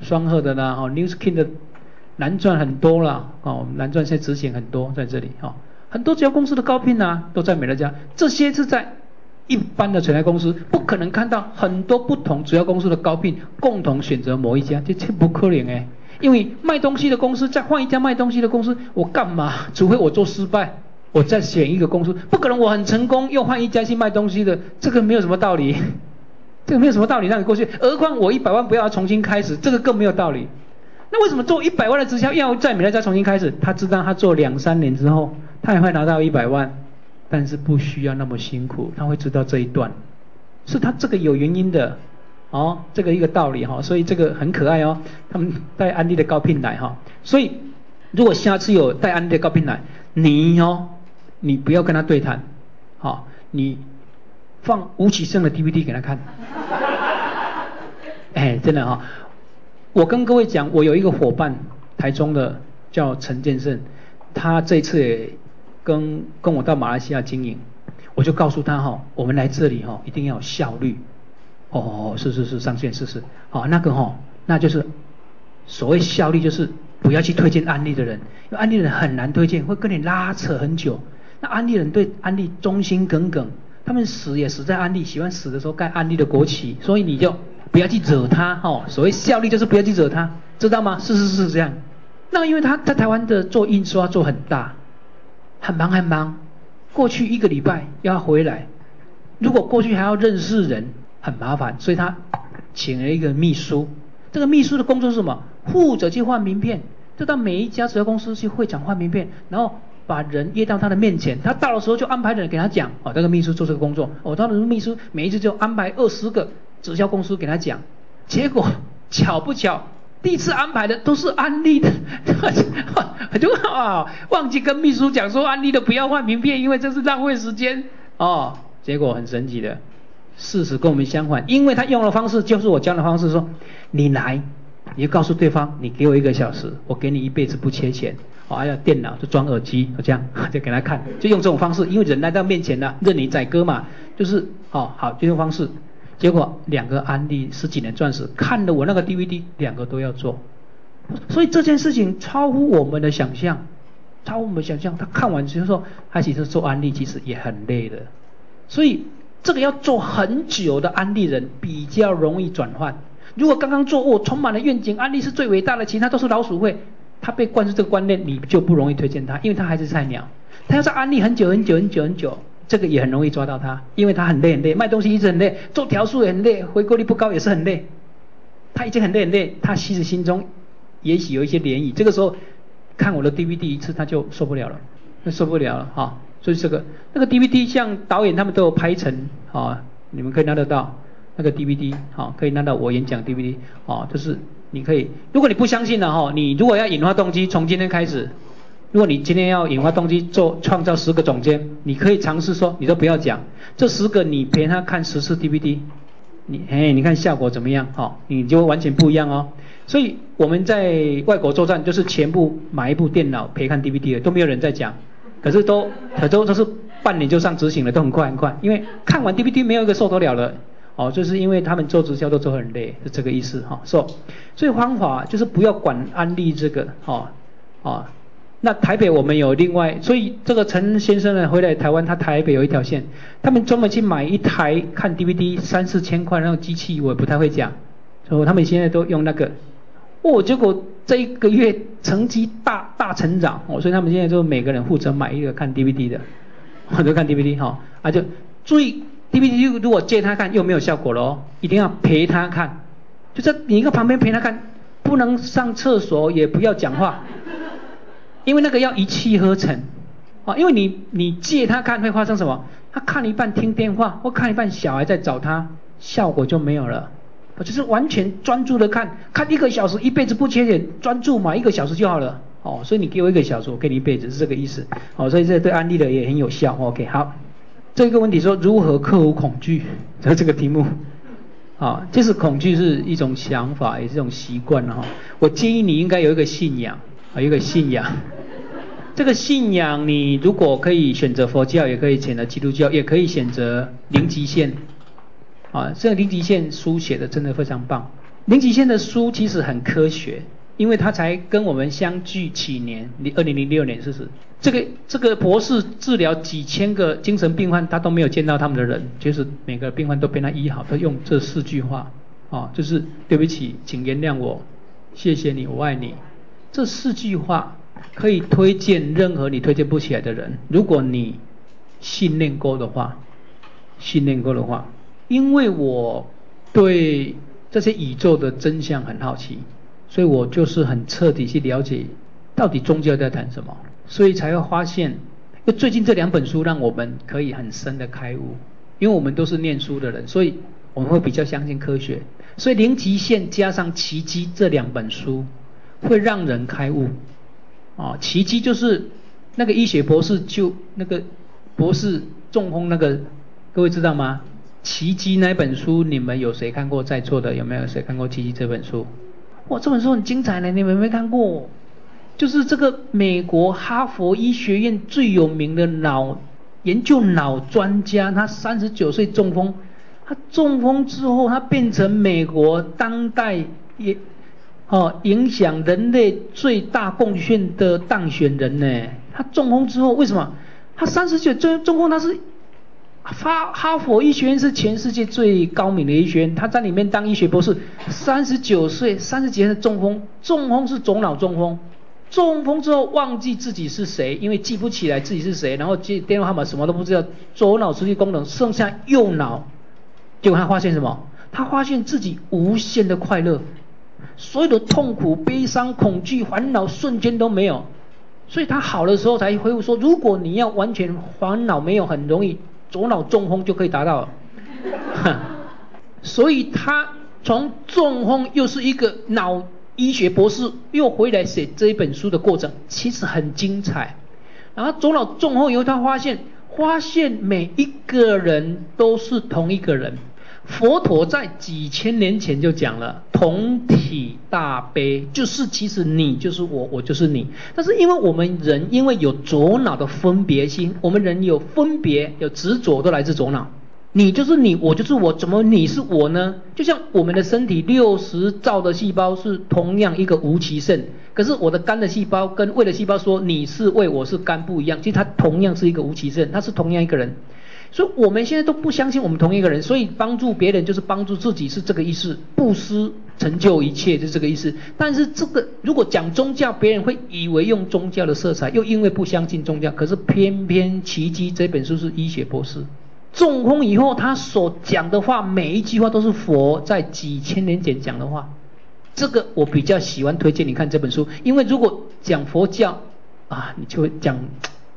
双鹤的啦，哦，New Skin 的蓝钻很多啦，哦，蓝钻现在执行很多在这里，哦，很多直销公司的高聘呐都在美乐家，这些是在。一般的存在公司不可能看到很多不同主要公司的高聘共同选择某一家，这这不可能哎！因为卖东西的公司再换一家卖东西的公司，我干嘛？除非我做失败，我再选一个公司，不可能我很成功又换一家去卖东西的，这个没有什么道理，这个没有什么道理让你过去。何况我一百万不要重新开始，这个更没有道理。那为什么做一百万的直销要在美乐家重新开始？他知道他做两三年之后，他也会拿到一百万。但是不需要那么辛苦，他会知道这一段，是他这个有原因的，哦，这个一个道理哈，所以这个很可爱哦。他们带安利的高聘来哈，所以如果下次有带安利的高聘来，你哦，你不要跟他对谈，好，你放吴启胜的 DVD 给他看，哎，真的哈，我跟各位讲，我有一个伙伴，台中的叫陈建胜，他这次也。跟跟我到马来西亚经营，我就告诉他哈，我们来这里哈，一定要有效率。哦，是是是，上线试试。好，那个哈，那就是所谓效率，就是不要去推荐安利的人，因为安利人很难推荐，会跟你拉扯很久。那安利人对安利忠心耿耿，他们死也死在安利，喜欢死的时候盖安利的国旗，所以你就不要去惹他 哈。所谓效力就是不要去惹他，知道吗？是是是这样。那因为他在台湾的做印刷做很大。很忙很忙，过去一个礼拜要回来，如果过去还要认识人，很麻烦，所以他请了一个秘书。这个秘书的工作是什么？负责去换名片，就到每一家直销公司去会场换名片，然后把人约到他的面前，他到的时候就安排人给他讲。哦，这个秘书做这个工作，哦，他的秘书每一次就安排二十个直销公司给他讲。结果巧不巧？第一次安排的都是安利的，就啊忘记跟秘书讲说安利的不要换名片，因为这是浪费时间哦。结果很神奇的，事实跟我们相反，因为他用的方式就是我教的方式，说你来，你就告诉对方，你给我一个小时，我给你一辈子不缺钱，哦，还有电脑就装耳机，就这样就给他看，就用这种方式，因为人来到面前了，任你宰割嘛，就是哦好这种方式。结果两个安利十几年钻石看了我那个 DVD，两个都要做，所以这件事情超乎我们的想象，超乎我们想象。他看完之后说，他其实做安利其实也很累的，所以这个要做很久的安利人比较容易转换。如果刚刚做哦，充满了愿景，安利是最伟大的，其他都是老鼠会，他被灌输这个观念，你就不容易推荐他，因为他还是菜鸟，他要在安利很久很久很久很久。这个也很容易抓到他，因为他很累很累，卖东西一直很累，做条数也很累，回购率不高也是很累。他已经很累很累，他其实心中也许有一些涟漪。这个时候看我的 DVD 一次他就受不了了，那受不了了哈。所以这个那个 DVD 像导演他们都有拍成啊，你们可以拿得到那个 DVD 好，可以拿到我演讲 DVD 啊，就是你可以，如果你不相信了哈，你如果要引发动机，从今天开始。如果你今天要引发动机做创造十个总监，你可以尝试说，你都不要讲，这十个你陪他看十次 DVD，你哎，你看效果怎么样？哈，你就完全不一样哦。所以我们在外国作战，就是全部买一部电脑陪看 DVD 的，都没有人在讲，可是都很多都是半年就上执行了，都很快很快，因为看完 DVD 没有一个受得了的，哦，就是因为他们做直销都做很累，是这个意思哈。说，所以方法就是不要管安利这个，哈，啊。那台北我们有另外，所以这个陈先生呢回来台湾，他台北有一条线，他们专门去买一台看 DVD 三四千块那种机器，我也不太会讲，所以他们现在都用那个，哦，结果这一个月成绩大大成长，哦，所以他们现在就每个人负责买一个看 DVD 的，我都看 DVD 哈，啊就注意 DVD 如果借他看又没有效果了哦，一定要陪他看，就在你一个旁边陪他看，不能上厕所也不要讲话。因为那个要一气呵成，啊，因为你你借他看会发生什么？他看一半听电话，或看一半小孩在找他，效果就没有了。就是完全专注的看，看一个小时，一辈子不缺点，专注嘛，一个小时就好了。哦，所以你给我一个小时，我给你一辈子，是这个意思。哦，所以这对安利的也很有效。OK，好。这个问题说如何克服恐惧，就这个题目。啊，就是恐惧是一种想法，也是一种习惯哈。我建议你应该有一个信仰，啊，一个信仰。这个信仰，你如果可以选择佛教，也可以选择基督教，也可以选择零极限。啊，这个零极限书写的真的非常棒。零极限的书其实很科学。因为他才跟我们相聚几年，你二零零六年是不是？这个这个博士治疗几千个精神病患，他都没有见到他们的人，就是每个病患都被他医好，他用这四句话，啊，就是对不起，请原谅我，谢谢你，我爱你，这四句话可以推荐任何你推荐不起来的人，如果你信念够的话，信念够的话，因为我对这些宇宙的真相很好奇。所以我就是很彻底去了解，到底宗教在谈什么，所以才会发现，就最近这两本书让我们可以很深的开悟，因为我们都是念书的人，所以我们会比较相信科学，所以零极限加上奇迹这两本书会让人开悟，啊，奇迹就是那个医学博士就那个博士中风那个，各位知道吗？奇迹那本书你们有谁看过？在座的有没有谁看过奇迹这本书？哇，这本书很精彩呢，你们没有看过？就是这个美国哈佛医学院最有名的脑研究脑专家，他三十九岁中风，他中风之后，他变成美国当代也哦影响人类最大贡献的当选人呢。他中风之后，为什么？他三十九中中风，他是。哈哈佛医学院是全世界最高明的医学院，他在里面当医学博士，三十九岁，三十几岁中风，中风是左脑中风，中风之后忘记自己是谁，因为记不起来自己是谁，然后接电话号码什么都不知道，左脑失去功能，剩下右脑，结果他发现什么？他发现自己无限的快乐，所有的痛苦、悲伤、恐惧、烦恼瞬间都没有，所以他好的时候才恢复说，如果你要完全烦恼没有，很容易。左脑中风就可以达到，所以他从中风又是一个脑医学博士，又回来写这一本书的过程，其实很精彩。然后左脑中风以后，他发现，发现每一个人都是同一个人。佛陀在几千年前就讲了同体大悲，就是其实你就是我，我就是你。但是因为我们人因为有左脑的分别心，我们人有分别有执着，都来自左脑。你就是你，我就是我，怎么你是我呢？就像我们的身体六十兆的细胞是同样一个无其肾，可是我的肝的细胞跟胃的细胞说你是胃，我是肝不一样，其实它同样是一个无其肾，它是同样一个人。所以我们现在都不相信我们同一个人，所以帮助别人就是帮助自己，是这个意思。布施成就一切，就是这个意思。但是这个如果讲宗教，别人会以为用宗教的色彩，又因为不相信宗教。可是偏偏《奇迹》这本书是医学博士，中风以后他所讲的话，每一句话都是佛在几千年前讲的话。这个我比较喜欢推荐你看这本书，因为如果讲佛教啊，你就会讲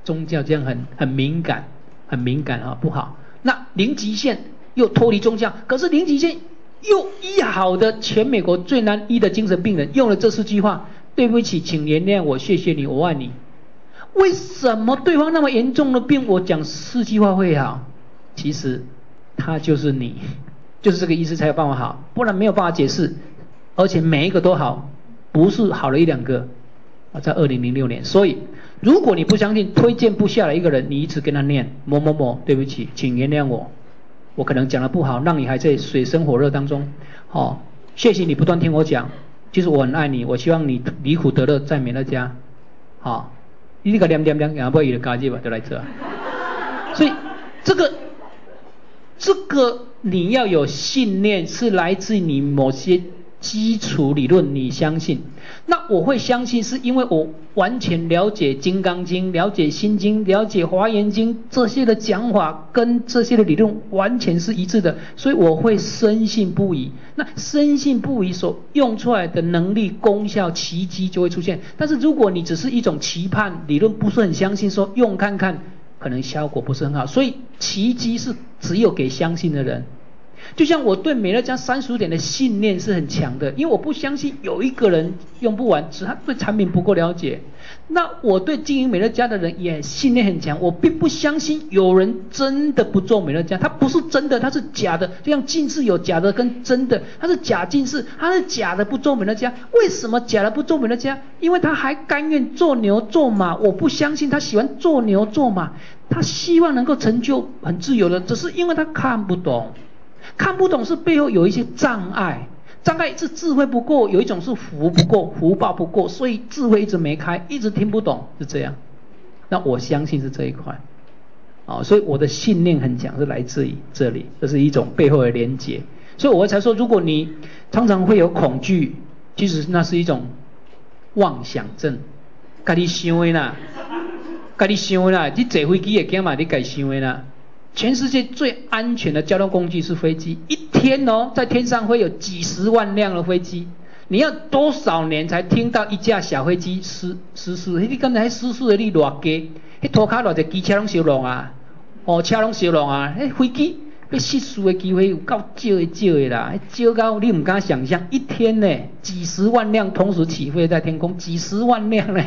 宗教，这样很很敏感。很敏感啊，不好。那零极限又脱离宗教，可是零极限又医好的全美国最难医的精神病人用了这四句话：对不起，请原谅我，谢谢你，我爱你。为什么对方那么严重的病，我讲四句话会好？其实他就是你，就是这个意思才有办法好，不然没有办法解释。而且每一个都好，不是好了一两个啊，在二零零六年，所以。如果你不相信，推荐不下来一个人，你一直跟他念某某某，对不起，请原谅我，我可能讲的不好，让你还在水深火热当中。好，谢谢你不断听我讲，其实我很爱你，我希望你离苦得乐，在美乐家。好，你个两两两两不一的家境吧，就来这。所以这个这个你要有信念，是来自你某些。基础理论你相信？那我会相信，是因为我完全了解《金刚经》、了解《心经》、了解《华严经》这些的讲法，跟这些的理论完全是一致的，所以我会深信不疑。那深信不疑所用出来的能力、功效、奇迹就会出现。但是如果你只是一种期盼，理论不是很相信，说用看看，可能效果不是很好。所以奇迹是只有给相信的人。就像我对美乐家三十五点的信念是很强的，因为我不相信有一个人用不完，只他对产品不够了解。那我对经营美乐家的人也信念很强，我并不相信有人真的不做美乐家，他不是真的，他是假的。就像近视有假的跟真的，他是假近视，他是假的不做美乐家。为什么假的不做美乐家？因为他还甘愿做牛做马。我不相信他喜欢做牛做马，他希望能够成就很自由的，只是因为他看不懂，看不懂是背后有一些障碍。障碍是智慧不够，有一种是福不够，福报不够，所以智慧一直没开，一直听不懂，是这样。那我相信是这一块，啊，所以我的信念很强，是来自于这里，这是一种背后的连结。所以我才说，如果你常常会有恐惧，其实那是一种妄想症，家己想的啦，家己想的啦，你坐飞机也惊嘛，你家想的啦。全世界最安全的交通工具是飞机，一天哦，在天上会有几十万辆的飞机，你要多少年才听到一架小飞机失失事？你刚才失事的你偌低，迄涂骹偌只机车拢烧烂啊，哦，车拢烧烂啊，迄飞机要失事的机会有够少的少的啦，少到你唔敢想象，一天呢，几十万辆同时起飞在天空，几十万辆呢。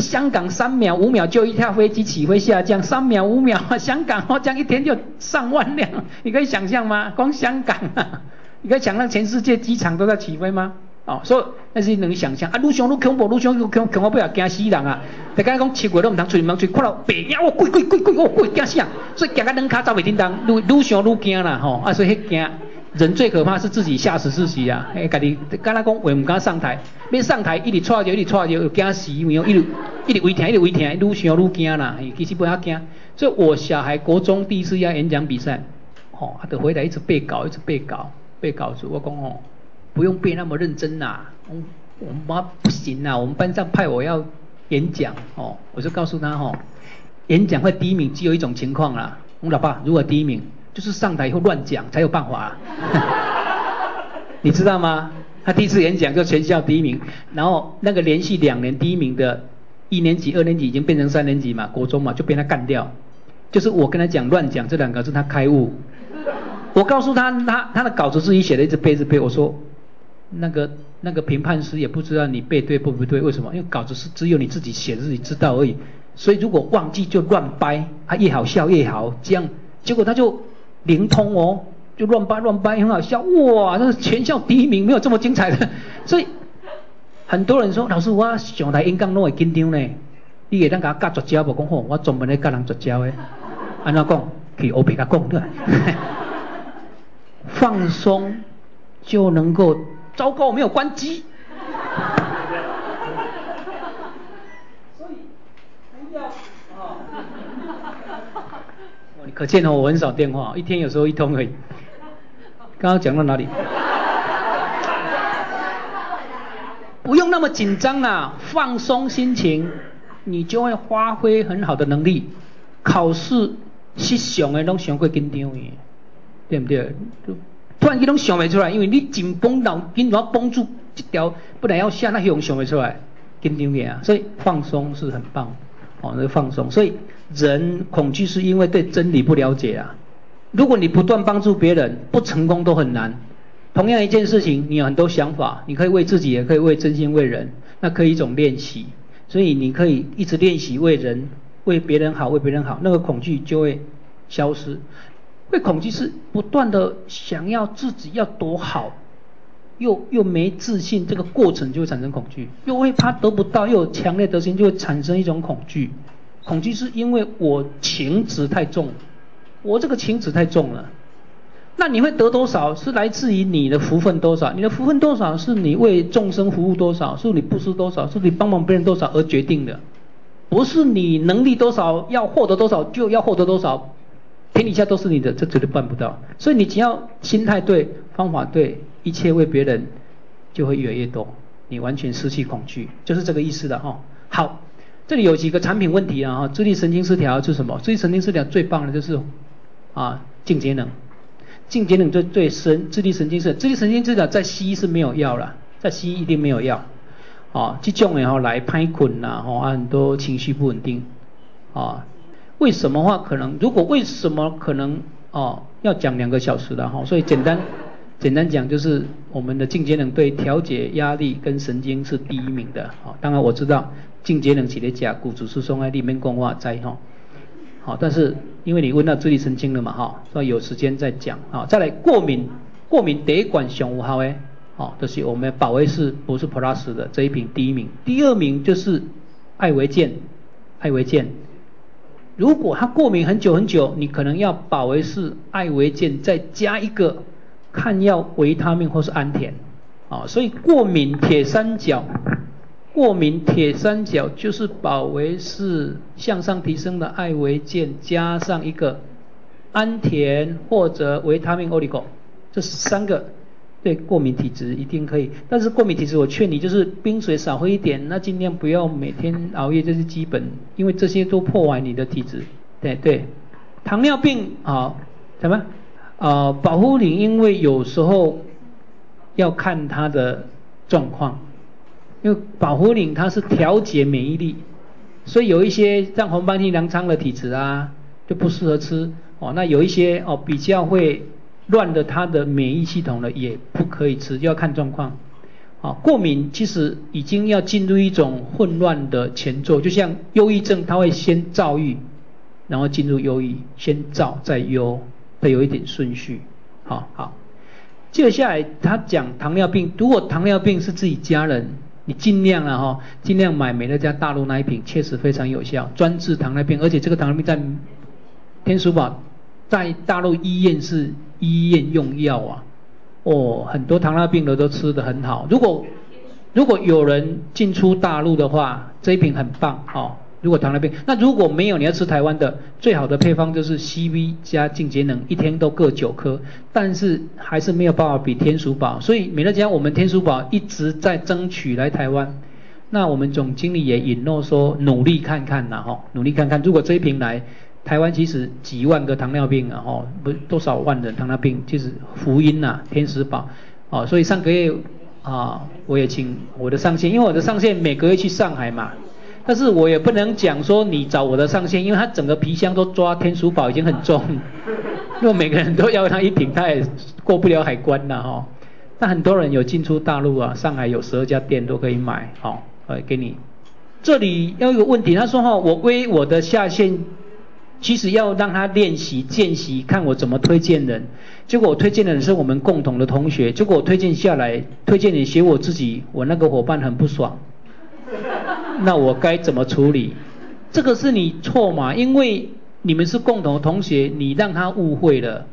香港三秒五秒就一架飞机起飞下降，三秒五秒，香港哦，这样一天就上万辆，你可以想象吗？光香港啊，你可以想象全世界机场都在起飞吗？哦，所以那是能想象啊，愈上愈恐怖，愈上愈恐恐怖不要惊死人啊！大家讲七月都唔通出，唔通出，看到白影哦，鬼鬼鬼鬼哦，鬼惊死人，所以行到两卡走袂叮当，路路上愈惊啦吼，啊所以迄惊。人最可怕是自己吓死自己啊！哎，家己刚才讲为唔敢上台，要上台一直踹着，一直踹着，又惊死，因为一直一直胃疼，一直胃疼，愈想愈惊啦。其实不要惊，所以我小孩国中第一次要演讲比赛，哦，他都回来一直背稿，一直背稿，背稿子。我讲哦，不用背那么认真呐，我我妈不行呐，我们班上派我要演讲，哦，我就告诉他哦，演讲会第一名只有一种情况啦，我老爸如果第一名。就是上台以后乱讲才有办法，你知道吗？他第一次演讲就全校第一名，然后那个连续两年第一名的一年级、二年级已经变成三年级嘛，国中嘛就被他干掉。就是我跟他讲乱讲这两个字，他开悟。我告诉他，他他的稿子自己写的，一直背着背。我说，那个那个评判师也不知道你背对不不对，为什么？因为稿子是只有你自己写自己知道而已。所以如果忘记就乱掰，他越好笑越好，这样结果他就。灵通哦，就乱掰乱掰，很好笑哇！那是全校第一名，没有这么精彩的。所以很多人说，老师我上台演讲拢会紧张呢。你会当甲我教绝招无？讲好，我专门咧教人绝招的。安怎讲？去欧比甲讲对。放松就能够。糟糕，没有关机。可见，我很少电话，一天有时候一通而已。刚刚讲到哪里？不用那么紧张啊，放松心情，你就会发挥很好的能力。考试是想的拢想过紧张的，对不对？突然间拢想不出来，因为你紧绷脑筋，要绷住这条，不然要下那用想不出来，紧张的啊。所以放松是很棒，哦，那放松，所以。人恐惧是因为对真理不了解啊！如果你不断帮助别人，不成功都很难。同样一件事情，你有很多想法，你可以为自己，也可以为真心为人，那可以一种练习。所以你可以一直练习为人、为别人好，为别人好，那个恐惧就会消失。会恐惧是不断的想要自己要多好，又又没自信，这个过程就会产生恐惧。又会怕得不到，又有强烈的心，就会产生一种恐惧。恐惧是因为我情执太重，我这个情执太重了。那你会得多少？是来自于你的福分多少？你的福分多少是你为众生服务多少？是你布施多少？是你帮忙别人多少而决定的？不是你能力多少要获得多少就要获得多少，天底下都是你的，这绝对办不到。所以你只要心态对，方法对，一切为别人就会越来越多。你完全失去恐惧，就是这个意思的哈。好。这里有几个产品问题啊，哈，自律神经失调是什么？自律神经失调最棒的就是啊，静节能，静节能最最深，自律神经失自律神经失调在西医是没有药了，在西医一定没有药，啊，这种然后来拍困呐，哈，很多情绪不稳定，啊，为什么话可能？如果为什么可能哦要讲两个小时的哈，所以简单简单讲就是我们的进阶能对调节压力跟神经是第一名的，好，当然我知道进阶能起的甲骨质疏松啊里面讲话在哈，好，但是因为你问到自律神经了嘛哈，所以有时间再讲。啊，再来过敏，过敏第一管熊五号诶，好，这是我们保卫士不是 plus 的这一瓶第一名，第二名就是艾维健，艾维健。如果他过敏很久很久，你可能要保维士、艾维健再加一个抗药维他命或是安田，啊，所以过敏铁三角，过敏铁三角就是保维是向上提升的艾维健加上一个安田或者维他命 oligo，这三个。对过敏体质一定可以，但是过敏体质我劝你就是冰水少喝一点，那尽量不要每天熬夜，这是基本，因为这些都破坏你的体质。对对，糖尿病啊，什么？啊，保护你，因为有时候要看它的状况，因为保护领它是调节免疫力，所以有一些像红斑性狼疮的体质啊，就不适合吃哦。那有一些哦比较会。乱的它的免疫系统呢也不可以吃，要看状况。啊，过敏其实已经要进入一种混乱的前奏，就像忧郁症，它会先躁郁，然后进入忧郁，先躁再忧，会有一点顺序。好好，接下来他讲糖尿病，如果糖尿病是自己家人，你尽量了哈，尽量买美乐家大陆那一瓶，确实非常有效，专治糖尿病，而且这个糖尿病在天书宝在大陆医院是。医院用药啊，哦，很多糖尿病的都吃得很好。如果如果有人进出大陆的话，这一瓶很棒哦。如果糖尿病，那如果没有，你要吃台湾的，最好的配方就是 CV 加净节能，一天都各九颗。但是还是没有办法比天鼠宝，所以美乐家我们天鼠宝一直在争取来台湾。那我们总经理也允诺说，努力看看呐，哈，努力看看，如果这一瓶来。台湾其实几万个糖尿病啊，哦，不多少万人糖尿病，其实福音呐，天使宝，哦，所以上个月啊，我也请我的上线，因为我的上线每个月去上海嘛，但是我也不能讲说你找我的上线，因为他整个皮箱都抓天鼠宝已经很重，如果每个人都要他一瓶，他也过不了海关了哈。那很多人有进出大陆啊，上海有十二家店都可以买，好，呃，给你。这里要有个问题，他说哈，我归我的下线。其实要让他练习见习，看我怎么推荐人。结果我推荐的人是我们共同的同学。结果我推荐下来，推荐你写我自己，我那个伙伴很不爽。那我该怎么处理？这个是你错嘛？因为你们是共同同学，你让他误会了。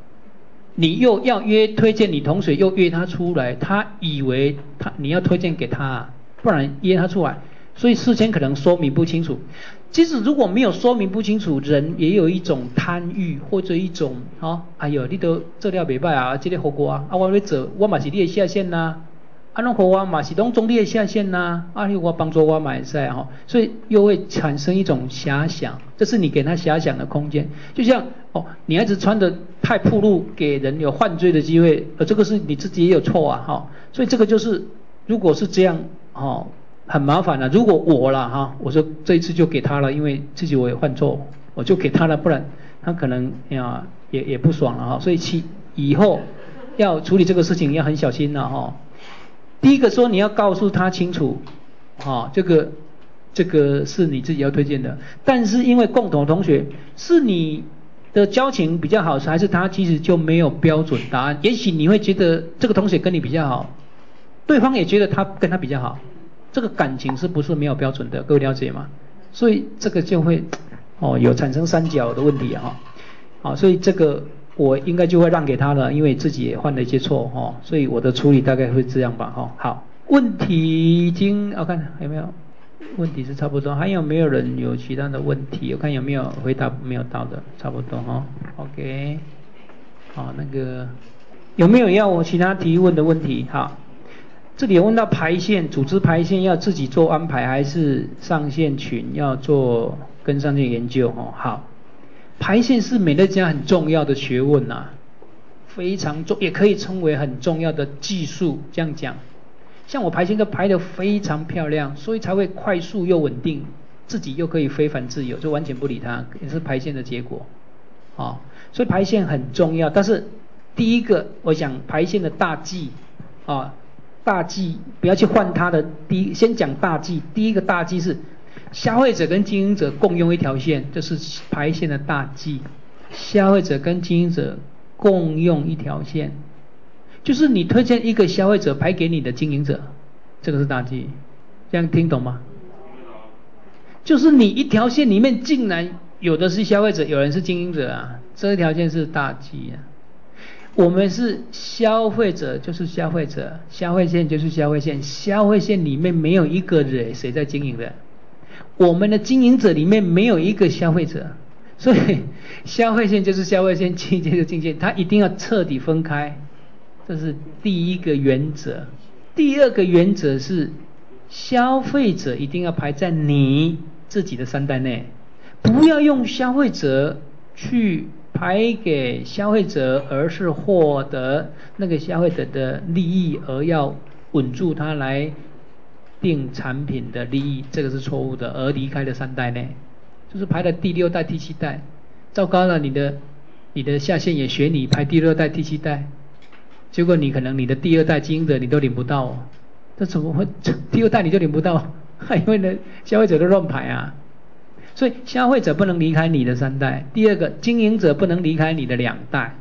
你又要约推荐你同学，又约他出来，他以为他你要推荐给他，不然约他出来。所以事先可能说明不清楚。即使如果没有说明不清楚，人也有一种贪欲或者一种哦，哎呦，你都做了袂歹啊，这个火锅啊，啊我要做，我嘛是你的下线呐，侬和我嘛是拢中立的下线呐，啊你我帮助我买菜哈，所以又会产生一种遐想，这是你给他遐想的空间。就像哦，女孩子穿的太暴露，给人有犯罪的机会，呃这个是你自己也有错啊哈，所以这个就是如果是这样哦。很麻烦了，如果我了哈，我说这一次就给他了，因为自己我也犯错，我就给他了，不然他可能呀也也不爽了哈，所以其以后要处理这个事情要很小心了哈。第一个说你要告诉他清楚，哈，这个这个是你自己要推荐的，但是因为共同同学是你的交情比较好，还是他其实就没有标准答案？也许你会觉得这个同学跟你比较好，对方也觉得他跟他比较好。这个感情是不是没有标准的？各位了解吗？所以这个就会哦有产生三角的问题哈，好，所以这个我应该就会让给他了，因为自己也犯了一些错哈，所以我的处理大概会这样吧哈。好，问题已经我看有没有问题是差不多，还有没有人有其他的问题？我看有没有回答没有到的，差不多哈。OK，好，那个有没有要我其他提问的问题？好。这里有问到排线，组织排线要自己做安排，还是上线群要做跟上线研究？哦，好，排线是美乐家很重要的学问呐，非常重，也可以称为很重要的技术。这样讲，像我排线都排得非常漂亮，所以才会快速又稳定，自己又可以非凡自由，就完全不理它，也是排线的结果。啊，所以排线很重要。但是第一个，我想排线的大忌啊，大忌不要去换它的。第一，先讲大忌。第一个大忌是消费者跟经营者共用一条线，这是排线的大忌。消费者跟经营者共用一条线，就是你推荐一个消费者排给你的经营者，这个是大忌。这样听懂吗？就是你一条线里面竟然有的是消费者，有人是经营者啊，这一条线是大忌啊。我们是消费者，就是消费者，消费线就是消费线，消费线里面没有一个人谁在经营的，我们的经营者里面没有一个消费者，所以 消费线就是消费线，境界就是境界，它一定要彻底分开，这是第一个原则。第二个原则是消费者一定要排在你。自己的三代内，不要用消费者去排给消费者，而是获得那个消费者的利益，而要稳住他来定产品的利益，这个是错误的。而离开了三代内，就是排了第六代、第七代，糟糕了，你的你的下线也学你排第六代、第七代，结果你可能你的第二代经营者你都领不到哦，这怎么会第二代你就领不到？因为呢，消费者都乱排啊，所以消费者不能离开你的三代。第二个，经营者不能离开你的两代，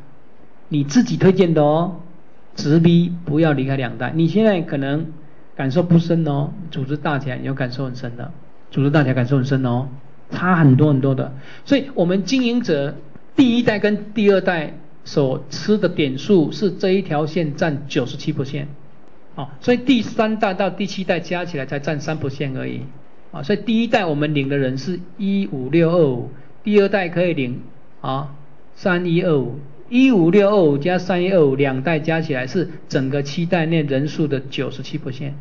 你自己推荐的哦，直逼不要离开两代。你现在可能感受不深哦，组织大起来你就感受很深的，组织大起来感受很深哦，差很多很多的。所以我们经营者第一代跟第二代所吃的点数是这一条线占九十七%。哦，所以第三代到第七代加起来才占三 percent 而已，啊，所以第一代我们领的人是一五六二五，第二代可以领啊三一二五，一五六二五加三一二五两代加起来是整个七代内人数的九十七 percent，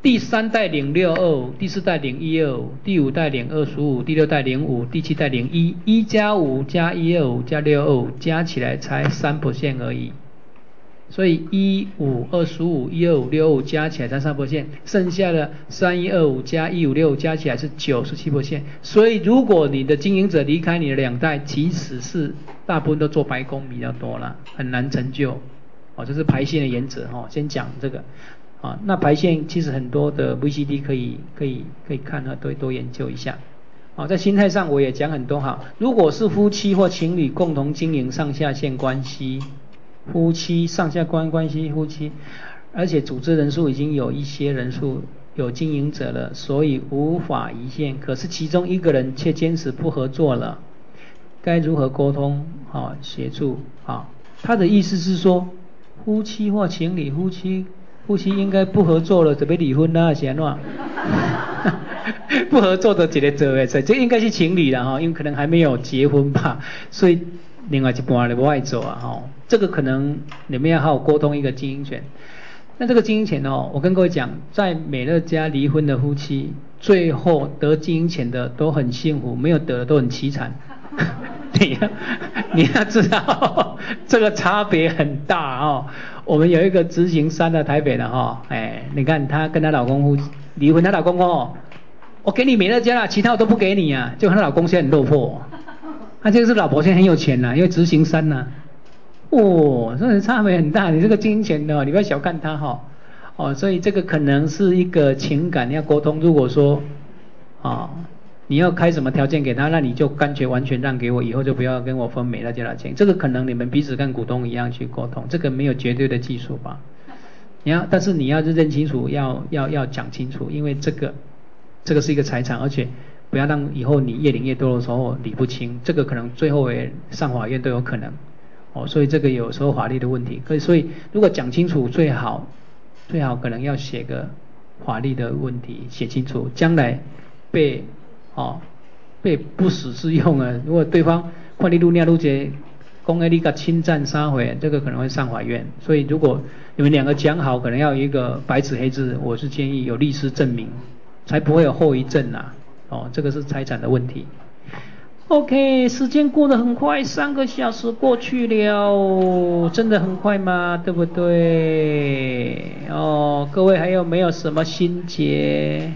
第三代领六二五，第四代领一二五，第五代领二十五，第六代领五，第七代领一，一加五加一二五加六二五加起来才三 percent 而已。所以一五二十五一二五六五加起来才三波线，剩下的三一二五加一五六加起来是九十七波线。所以如果你的经营者离开你的两代，其实是大部分都做白工比较多了，很难成就。哦，这是排线的原则哈，先讲这个。啊，那排线其实很多的 VCD 可以可以可以看啊，多多研究一下。啊，在心态上我也讲很多哈，如果是夫妻或情侣共同经营上下线关系。夫妻上下关关系，夫妻，而且组织人数已经有一些人数有经营者了，所以无法一线。可是其中一个人却坚持不合作了，该如何沟通？啊，协助啊？他的意思是说，夫妻或情侣，夫妻夫妻应该不合作了，准备离婚啦，先喏。不合作的几个做诶，这这应该是情侣了哈，因为可能还没有结婚吧，所以。另外一半的外走啊，哈，这个可能你们要好好沟通一个经营权。那这个经营权哦，我跟各位讲，在美乐家离婚的夫妻，最后得经营权的都很幸福，没有得的都很凄惨。你要你要知道，这个差别很大哦。我们有一个执行三的台北的哈，哎，你看她跟她老公夫离婚，她老公哦，我给你美乐家了，其他我都不给你啊，就她老公现在很落魄。他这个是老婆现在很有钱呐，因为执行三呐，哦，所以差别很大。你这个金钱的，你不要小看他哈，哦，所以这个可能是一个情感要沟通。如果说啊，你要开什么条件给他，那你就干脆完全让给我，以后就不要跟我分美乐家的钱。这个可能你们彼此跟股东一样去沟通，这个没有绝对的技术吧。你要，但是你要认清楚，要要要讲清楚，因为这个这个是一个财产，而且。不要让以后你越领越多的时候理不清，这个可能最后也上法院都有可能，哦，所以这个有时候法律的问题，可以所以如果讲清楚最好，最好可能要写个法律的问题写清楚，将来被哦被不死之用啊，如果对方换你路尿路节，公开你个侵占杀毁，这个可能会上法院，所以如果你们两个讲好，可能要一个白纸黑字，我是建议有律师证明，才不会有后遗症啊。哦，这个是财产的问题。OK，时间过得很快，三个小时过去了，真的很快吗？对不对？哦，各位还有没有什么心结？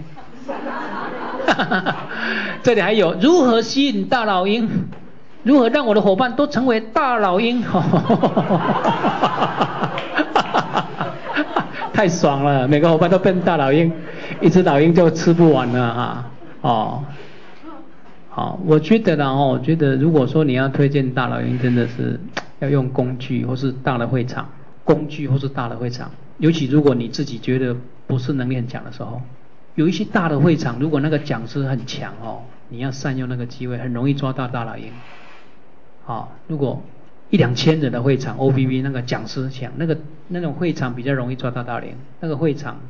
哈 哈这里还有如何吸引大老鹰？如何让我的伙伴都成为大老鹰？太爽了，每个伙伴都变大老鹰，一只老鹰就吃不完了哈。哦，好，我觉得呢哦，我觉得如果说你要推荐大老鹰，真的是 要用工具或是大的会场，工具或是大的会场，尤其如果你自己觉得不是能力很强的时候，有一些大的会场，如果那个讲师很强哦，你要善用那个机会，很容易抓到大老鹰。好，如果一两千人的会场，O B B 那个讲师强，那个那种会场比较容易抓到大连。那个会场，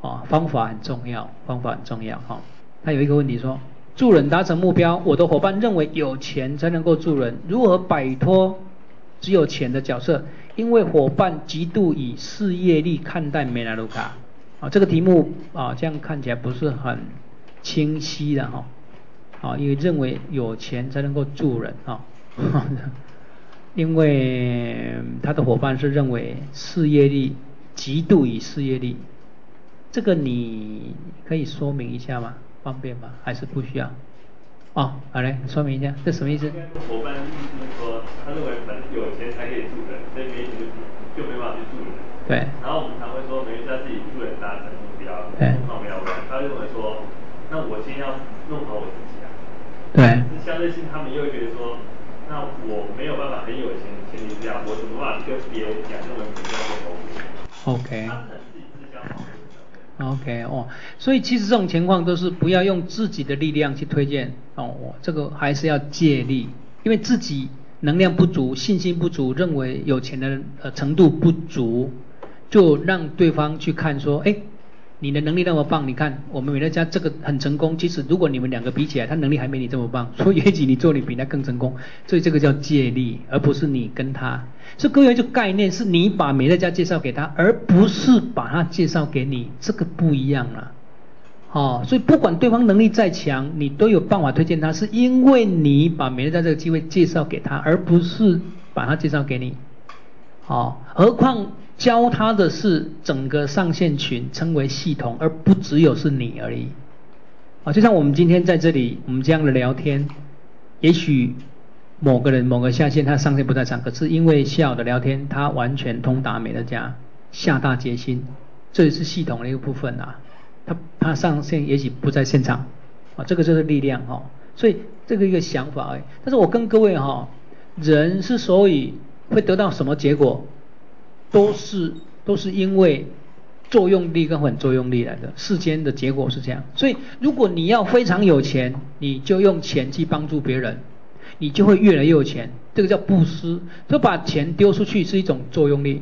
哦，方法很重要，方法很重要哈。他有一个问题说，助人达成目标，我的伙伴认为有钱才能够助人，如何摆脱只有钱的角色？因为伙伴极度以事业力看待梅拉卢卡。啊，这个题目啊，这样看起来不是很清晰的哈。啊，因为认为有钱才能够助人啊。因为他的伙伴是认为事业力极度与事业力，这个你可以说明一下吗？方便吗？还是不需要？哦，好嘞，说明一下，这什么意思？伙伴意思是说，他认为反正有钱才可以助人，所以没钱就就没办法去助人。对。然后我们常会说，每个人自己助人达成目标，对，目标他认为说，那我先要弄好我自己啊。对。相对性，他们又觉得说。那我没有办法很有钱的前提之下，我怎么办法跟别人讲那么比较沟 OK。OK 哦，所以其实这种情况都是不要用自己的力量去推荐哦，这个还是要借力，因为自己能量不足、信心不足、认为有钱的呃程度不足，就让对方去看说，哎。你的能力那么棒，你看我们美乐家这个很成功。其实如果你们两个比起来，他能力还没你这么棒，所以 也许你做你比他更成功。所以这个叫借力，而不是你跟他。所以各位就概念是你把美乐家介绍给他，而不是把他介绍给你，这个不一样了。哦，所以不管对方能力再强，你都有办法推荐他，是因为你把美乐家这个机会介绍给他，而不是把他介绍给你。哦，何况。教他的是整个上线群称为系统，而不只有是你而已。啊，就像我们今天在这里，我们这样的聊天，也许某个人某个下线他上线不在场，可是因为下午的聊天，他完全通达美乐家，下大决心，这也是系统的一个部分啊。他他上线也许不在现场，啊，这个就是力量哈。所以这个一个想法哎，但是我跟各位哈，人之所以会得到什么结果？都是都是因为作用力跟反作用力来的，世间的结果是这样。所以如果你要非常有钱，你就用钱去帮助别人，你就会越来越有钱。这个叫布施，就把钱丢出去是一种作用力，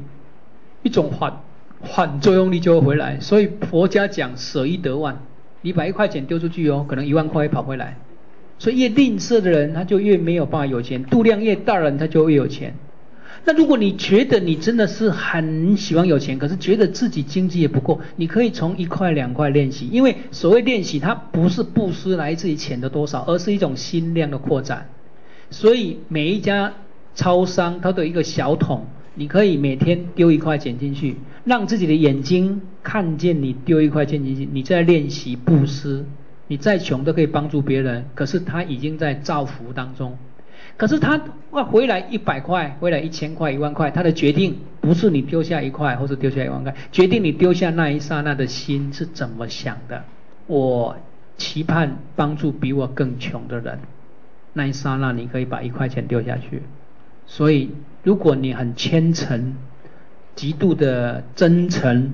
一种反反作用力就会回来。所以佛家讲舍一得万，你把一块钱丢出去哦，可能一万块会跑回来。所以越吝啬的人，他就越没有办法有钱；度量越大人，他就越有钱。那如果你觉得你真的是很喜欢有钱，可是觉得自己经济也不够，你可以从一块两块练习，因为所谓练习，它不是布施来自于钱的多少，而是一种心量的扩展。所以每一家超商它都有一个小桶，你可以每天丢一块钱进去，让自己的眼睛看见你丢一块钱进去，你在练习布施。你再穷都可以帮助别人，可是他已经在造福当中。可是他哇回来一百块，回来一千块、一万块，他的决定不是你丢下一块或者丢下一万块，决定你丢下那一刹那的心是怎么想的。我期盼帮助比我更穷的人，那一刹那你可以把一块钱丢下去。所以如果你很虔诚、极度的真诚，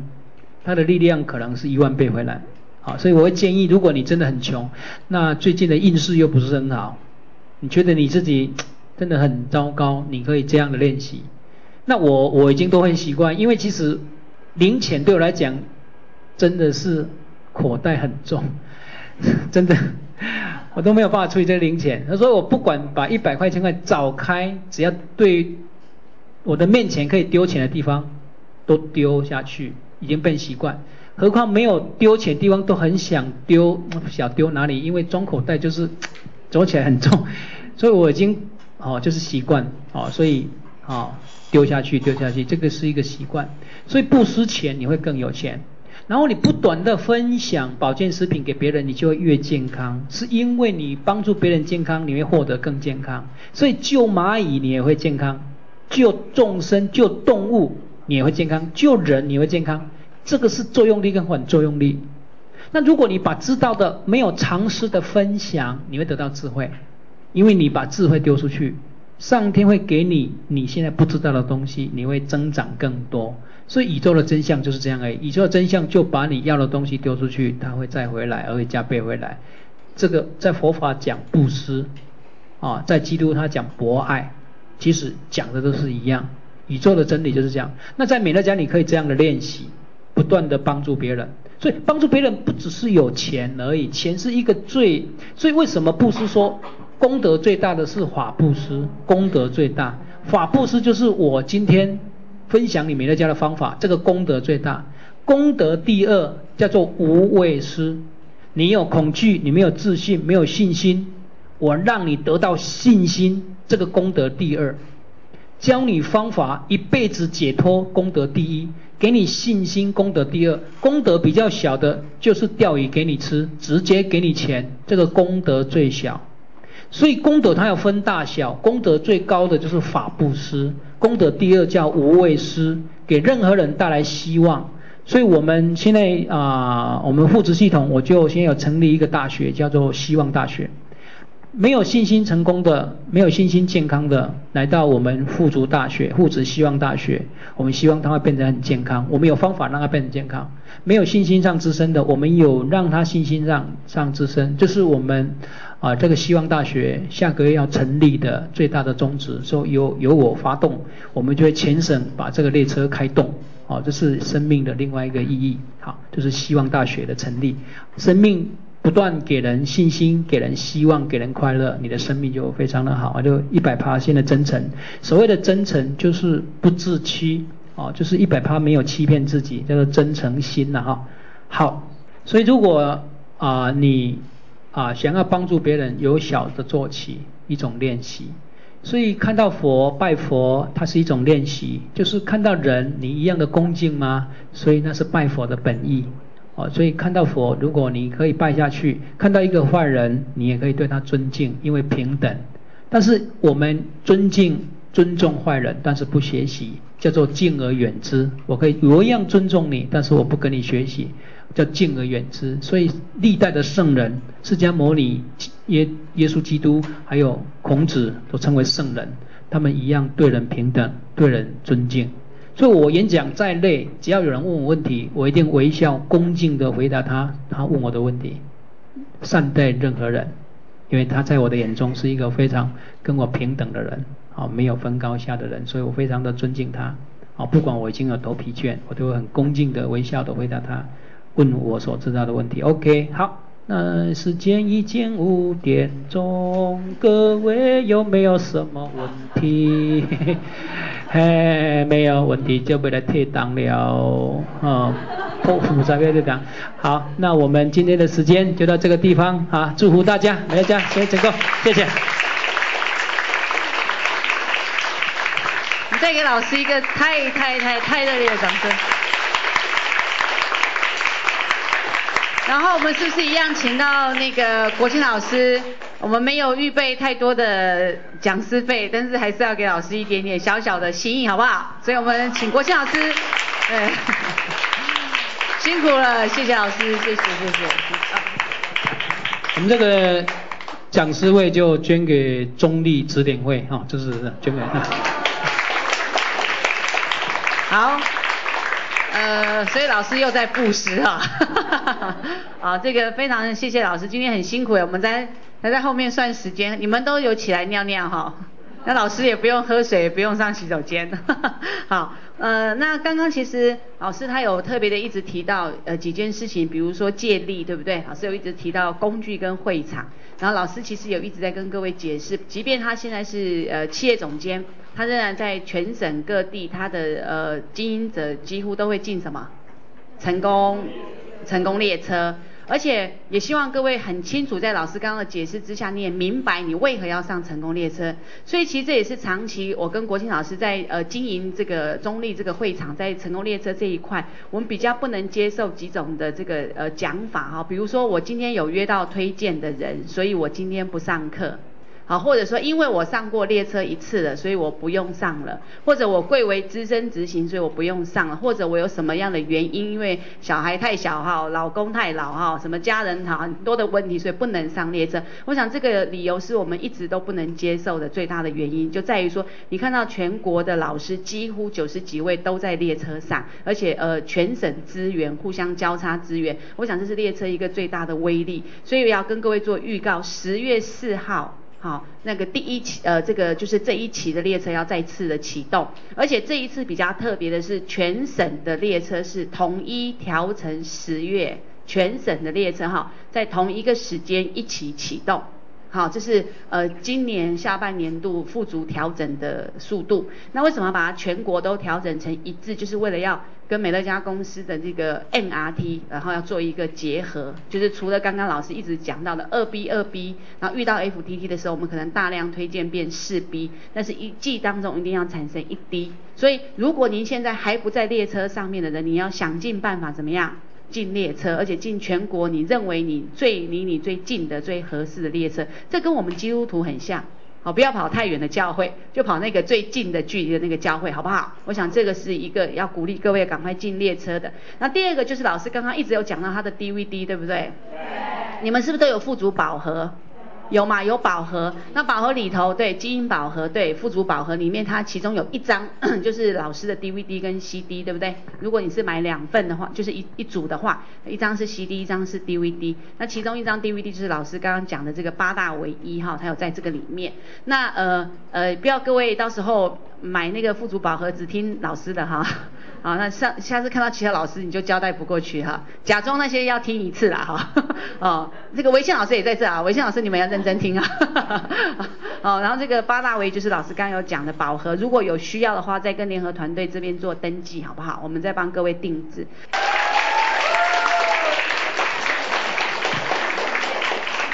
它的力量可能是一万倍回来。好，所以我会建议，如果你真的很穷，那最近的运势又不是很好。你觉得你自己真的很糟糕，你可以这样的练习。那我我已经都很习惯，因为其实零钱对我来讲真的是口袋很重，真的我都没有办法处理这零钱。他说我不管把一百块钱块找开，只要对我的面前可以丢钱的地方都丢下去，已经变习惯。何况没有丢钱地方都很想丢，想丢哪里？因为装口袋就是。走起来很重，所以我已经哦就是习惯哦，所以哦丢下去丢下去，这个是一个习惯。所以不失钱你会更有钱。然后你不断的分享保健食品给别人，你就会越健康，是因为你帮助别人健康，你会获得更健康。所以救蚂蚁你也会健康，救众生、救动物你也会健康，救人你会健康。这个是作用力跟反作用力。那如果你把知道的没有尝试的分享，你会得到智慧，因为你把智慧丢出去，上天会给你你现在不知道的东西，你会增长更多。所以宇宙的真相就是这样而已。宇宙的真相就把你要的东西丢出去，它会再回来，而会加倍回来。这个在佛法讲布施，啊，在基督他讲博爱，其实讲的都是一样。宇宙的真理就是这样。那在美乐家你可以这样的练习，不断的帮助别人。所以帮助别人不只是有钱而已，钱是一个最。所以为什么布施说功德最大的是法布施？功德最大，法布施就是我今天。分享你美乐家的方法，这个功德最大。功德第二叫做无畏施，你有恐惧，你没有自信，没有信心，我让你得到信心，这个功德第二。教你方法，一辈子解脱，功德第一。给你信心，功德第二。功德比较小的，就是钓鱼给你吃，直接给你钱，这个功德最小。所以功德它要分大小，功德最高的就是法布施。功德第二叫无畏施，给任何人带来希望。所以我们现在啊，我们父职系统，我就先有成立一个大学，叫做希望大学。没有信心成功的，没有信心健康的，来到我们富足大学、父职希望大学，我们希望他会变得很健康。我们有方法让他变得健康。没有信心上自身的，我们有让他信心上上自身，这是我们。啊，这个希望大学下个月要成立的最大的宗旨，说由由我发动，我们就会全省把这个列车开动。哦，这是生命的另外一个意义。好，就是希望大学的成立，生命不断给人信心，给人希望，给人快乐，你的生命就非常的好，就一百趴现的真诚。所谓的真诚就是不自欺，哦，就是一百趴没有欺骗自己，叫做真诚心了哈。好，所以如果啊你。啊，想要帮助别人，由小的做起，一种练习。所以看到佛拜佛，它是一种练习，就是看到人，你一样的恭敬吗？所以那是拜佛的本意。哦，所以看到佛，如果你可以拜下去，看到一个坏人，你也可以对他尊敬，因为平等。但是我们尊敬、尊重坏人，但是不学习，叫做敬而远之。我可以我一样尊重你，但是我不跟你学习。叫敬而远之，所以历代的圣人，释迦牟尼、耶耶稣基督，还有孔子，都称为圣人。他们一样对人平等，对人尊敬。所以我演讲再累，只要有人问我问题，我一定微笑恭敬的回答他，他问我的问题，善待任何人，因为他在我的眼中是一个非常跟我平等的人，啊，没有分高下的人，所以我非常的尊敬他。啊，不管我已经有头疲倦，我都会很恭敬的微笑的回答他。问我所知道的问题，OK，好，那时间已经五点钟，各位有没有什么问题？嘿，没有问题就不来退档了，啊，不复杂别退档。好，那我们今天的时间就到这个地方啊，祝福大家，大家先成功，谢谢。再给老师一个太太太太热烈的掌声。然后我们是不是一样请到那个国庆老师？我们没有预备太多的讲师费，但是还是要给老师一点点小小的心意，好不好？所以我们请国庆老师，对，辛苦了，谢谢老师，谢谢谢谢。我们这个讲师会就捐给中立指点会，哈，就是捐给。好。呃，所以老师又在布施啊，啊，这个非常谢谢老师，今天很辛苦我们在还在后面算时间，你们都有起来尿尿哈，那老师也不用喝水，也不用上洗手间，好，呃，那刚刚其实老师他有特别的一直提到呃几件事情，比如说借力，对不对？老师有一直提到工具跟会场，然后老师其实有一直在跟各位解释，即便他现在是呃企业总监。他仍然在全省各地，他的呃经营者几乎都会进什么成功成功列车，而且也希望各位很清楚，在老师刚刚的解释之下，你也明白你为何要上成功列车。所以其实这也是长期我跟国庆老师在呃经营这个中立这个会场，在成功列车这一块，我们比较不能接受几种的这个呃讲法哈，比如说我今天有约到推荐的人，所以我今天不上课。好，或者说因为我上过列车一次了，所以我不用上了；或者我贵为资深执行，所以我不用上了；或者我有什么样的原因，因为小孩太小哈，老公太老哈，什么家人哈很多的问题，所以不能上列车。我想这个理由是我们一直都不能接受的最大的原因，就在于说，你看到全国的老师几乎九十几位都在列车上，而且呃全省资源互相交叉资源，我想这是列车一个最大的威力。所以要跟各位做预告，十月四号。好，那个第一期，呃，这个就是这一期的列车要再次的启动，而且这一次比较特别的是，全省的列车是统一调成十月，全省的列车哈，在同一个时间一起启动。好，这是呃今年下半年度富足调整的速度。那为什么把它全国都调整成一致？就是为了要跟美乐家公司的这个 MRT，然后要做一个结合。就是除了刚刚老师一直讲到的二 B 二 B，然后遇到 FTT 的时候，我们可能大量推荐变四 B，但是一季当中一定要产生一 D。所以如果您现在还不在列车上面的人，你要想尽办法怎么样？进列车，而且进全国你认为你最离你最近的最合适的列车，这跟我们基督徒很像。好，不要跑太远的教会，就跑那个最近的距离的那个教会，好不好？我想这个是一个要鼓励各位赶快进列车的。那第二个就是老师刚刚一直有讲到他的 DVD，对不对？你们是不是都有富足宝盒？有嘛？有宝盒，那宝盒里头，对，基因宝盒，对，富足宝盒里面，它其中有一张 就是老师的 DVD 跟 CD，对不对？如果你是买两份的话，就是一一组的话，一张是 CD，一张是 DVD。那其中一张 DVD 就是老师刚刚讲的这个八大唯一哈，它有在这个里面。那呃呃，不要各位到时候买那个富足宝盒只听老师的哈。啊，那下下次看到其他老师你就交代不过去哈，假装那些要听一次啦哈。哦，这个维信老师也在这啊，维信老师你们要认真听啊。哦，然后这个八大维就是老师刚有讲的饱和，如果有需要的话，再跟联合团队这边做登记好不好？我们再帮各位定制。